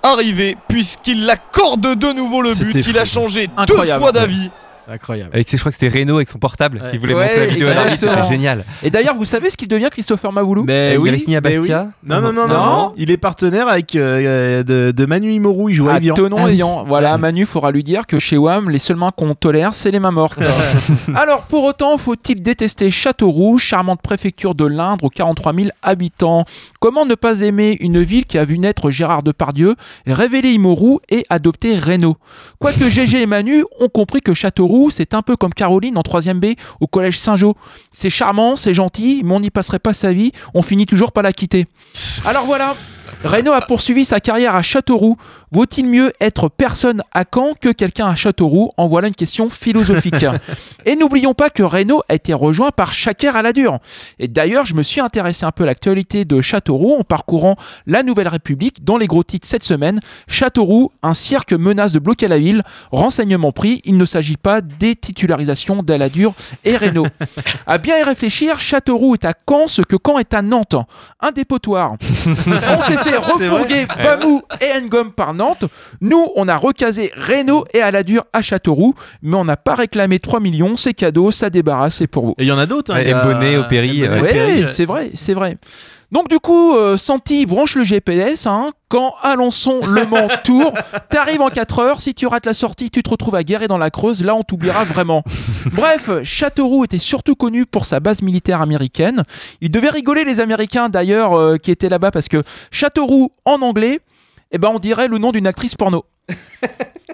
arriver puisqu'il accorde de nouveau le but. Il a changé deux fois d'avis. C'est incroyable. Avec, je crois que c'était Renault avec son portable qui voulait Ouais, montrer la vidéo à c'était génial. Et d'ailleurs, vous savez ce qu'il devient Christopher Maboulou Mais il oui, avait signé à oui. Bastia Non, non, non, non, non. Il est partenaire avec euh, de, de Manu Imoru. Il joue à Evian. Ah oui. Evian. Voilà, Manu, faudra lui dire que chez WAM, les seules mains qu'on tolère, c'est les mains mortes. Alors, pour autant, faut-il détester Châteauroux, charmante préfecture de l'Indre aux 43 000 habitants? Comment ne pas aimer une ville qui a vu naître Gérard Depardieu, révéler Imoru et adopter Reynaud? Quoique GG et Manu ont compris que Châteauroux, c'est un peu comme Caroline en 3ème B au collège Saint-Jean. C'est charmant, c'est gentil, mais on n'y passerait pas sa vie, on finit toujours par la quitter. Alors voilà, Reynaud a poursuivi sa carrière à Châteauroux. Vaut-il mieux être personne à Caen que quelqu'un à Châteauroux? En voilà une question philosophique. Et n'oublions pas que Reynaud a été rejoint par Chaker à la dure. Et d'ailleurs, je me suis intéressé un peu à l'actualité de Châteauroux en parcourant la Nouvelle République dans les gros titres cette semaine. Châteauroux, un cirque menace de bloquer la ville. Renseignement pris, il ne s'agit pas des titularisations d'Aladur et Reynaud. À bien y réfléchir, Châteauroux est à Caen ce que Caen est à Nantes. Un dépotoir. On s'est fait refourguer Bamou et Ngom par Nantes. Nous, on a recasé Reynaud et Aladur à Châteauroux, mais on n'a pas réclamé 3 millions. C'est cadeau, ça débarrasse, c'est pour vous. Et il y en a d'autres. hein. A- Mbonnet, Opéry, euh, Oui, c'est vrai, c'est vrai. Donc du coup, euh, Santi branche le GPS. Hein, quand Alençon, Le Mans, Tours, t'arrives en 4 heures. Si tu rates la sortie, tu te retrouves à guérir dans la Creuse. Là, on t'oubliera vraiment. Bref, Châteauroux était surtout connu pour sa base militaire américaine. Il devait rigoler les Américains d'ailleurs euh, qui étaient là-bas parce que Châteauroux en anglais, eh ben on dirait le nom d'une actrice porno.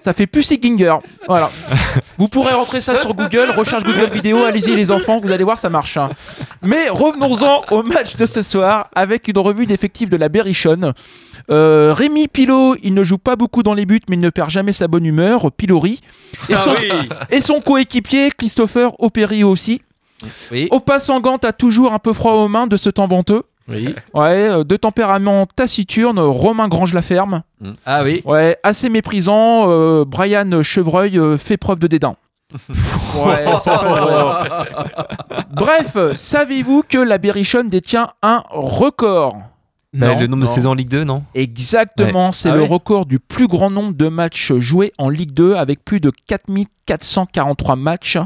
Ça fait Pussy Ginger. Voilà. Vous pourrez rentrer ça sur Google, recherche Google vidéo, allez-y les enfants, vous allez voir, ça marche. hein. Mais revenons-en au match de ce soir avec une revue d'effectifs de la Berrichonne. Euh, Rémi Pilot, il ne joue pas beaucoup dans les buts, mais il ne perd jamais sa bonne humeur. Pilori. Et Ah son, oui. et son coéquipier, Christopher Opéry aussi. Au passant gant, t'as toujours un peu froid aux mains de ce temps venteux. Oui. Ouais, euh, de tempérament taciturne, Romain Grange la ferme. Ah oui. Ouais, assez méprisant, euh, Brian Chevreuil euh, fait preuve de dédain. Ouais, ça ouais. Bref, savez-vous que la Berrichonne détient un record? Non, le nombre de saisons en Ligue 2, non Exactement, Ouais. c'est Ah le ouais record du plus grand nombre de matchs joués en Ligue 2 avec plus de 4443 matchs.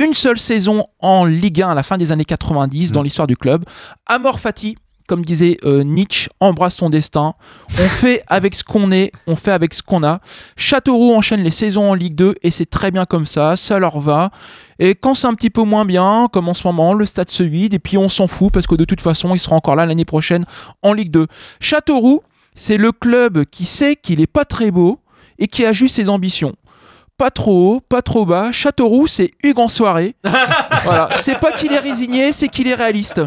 Une seule saison en Ligue 1 à la fin des années 90 dans l'histoire du club. Amor Fati, comme disait euh, Nietzsche, embrasse ton destin. On fait avec ce qu'on est, on fait avec ce qu'on a. Châteauroux enchaîne les saisons en Ligue 2 et c'est très bien comme ça, ça leur va. Et quand c'est un petit peu moins bien, comme en ce moment, le stade se vide et puis on s'en fout parce que de toute façon, il sera encore là l'année prochaine en Ligue 2. Châteauroux, c'est le club qui sait qu'il est pas très beau et qui a juste ses ambitions. Pas trop haut, pas trop bas. Châteauroux, c'est Hugues en soirée. voilà. C'est pas qu'il est résigné, c'est qu'il est réaliste.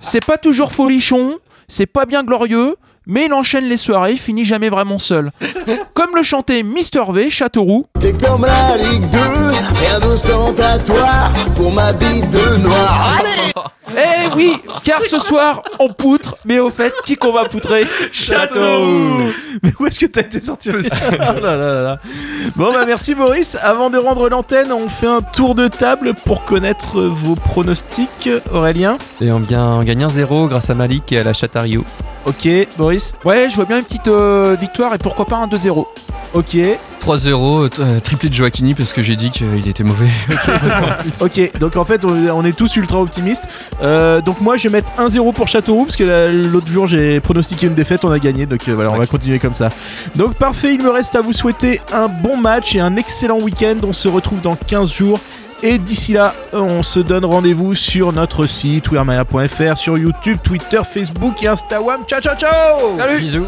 C'est pas toujours folichon, c'est pas bien glorieux, mais il enchaîne les soirées, il finit jamais vraiment seul. Comme le chantait Mister V, Châteauroux. T'es comme la Ligue 2, rien d'ostentatoire pour ma bite de noir. Allez Eh oui, car ce soir, on poutre, mais au fait, qui qu'on va poutrer Châteauroux Mais où est-ce que t'as été sorti de ça Oh là là là là. Bon bah merci Boris. Avant de rendre l'antenne, on fait un tour de table pour connaître vos pronostics. Aurélien Et on, vient, on gagne un 0 grâce à Malik et à la Chatario. Ok, Boris Ouais, je vois bien une petite euh, victoire et pourquoi pas un 2-0. Ok. 3-0, euh, triplé de Joaquini parce que j'ai dit qu'il était mauvais. Ok, donc en fait on on est tous ultra optimistes. Euh, donc moi je vais mettre 1-0 pour Châteauroux parce que la- l'autre jour j'ai pronostiqué une défaite, on a gagné. Donc euh, voilà, on va continuer comme ça. Donc parfait, il me reste à vous souhaiter un bon match et un excellent week-end. On se retrouve dans 15 jours. Et d'ici là, on se donne rendez-vous sur notre site wearmania.fr, sur YouTube, Twitter, Facebook et Instagram. Ciao ciao ciao. Salut. Bisous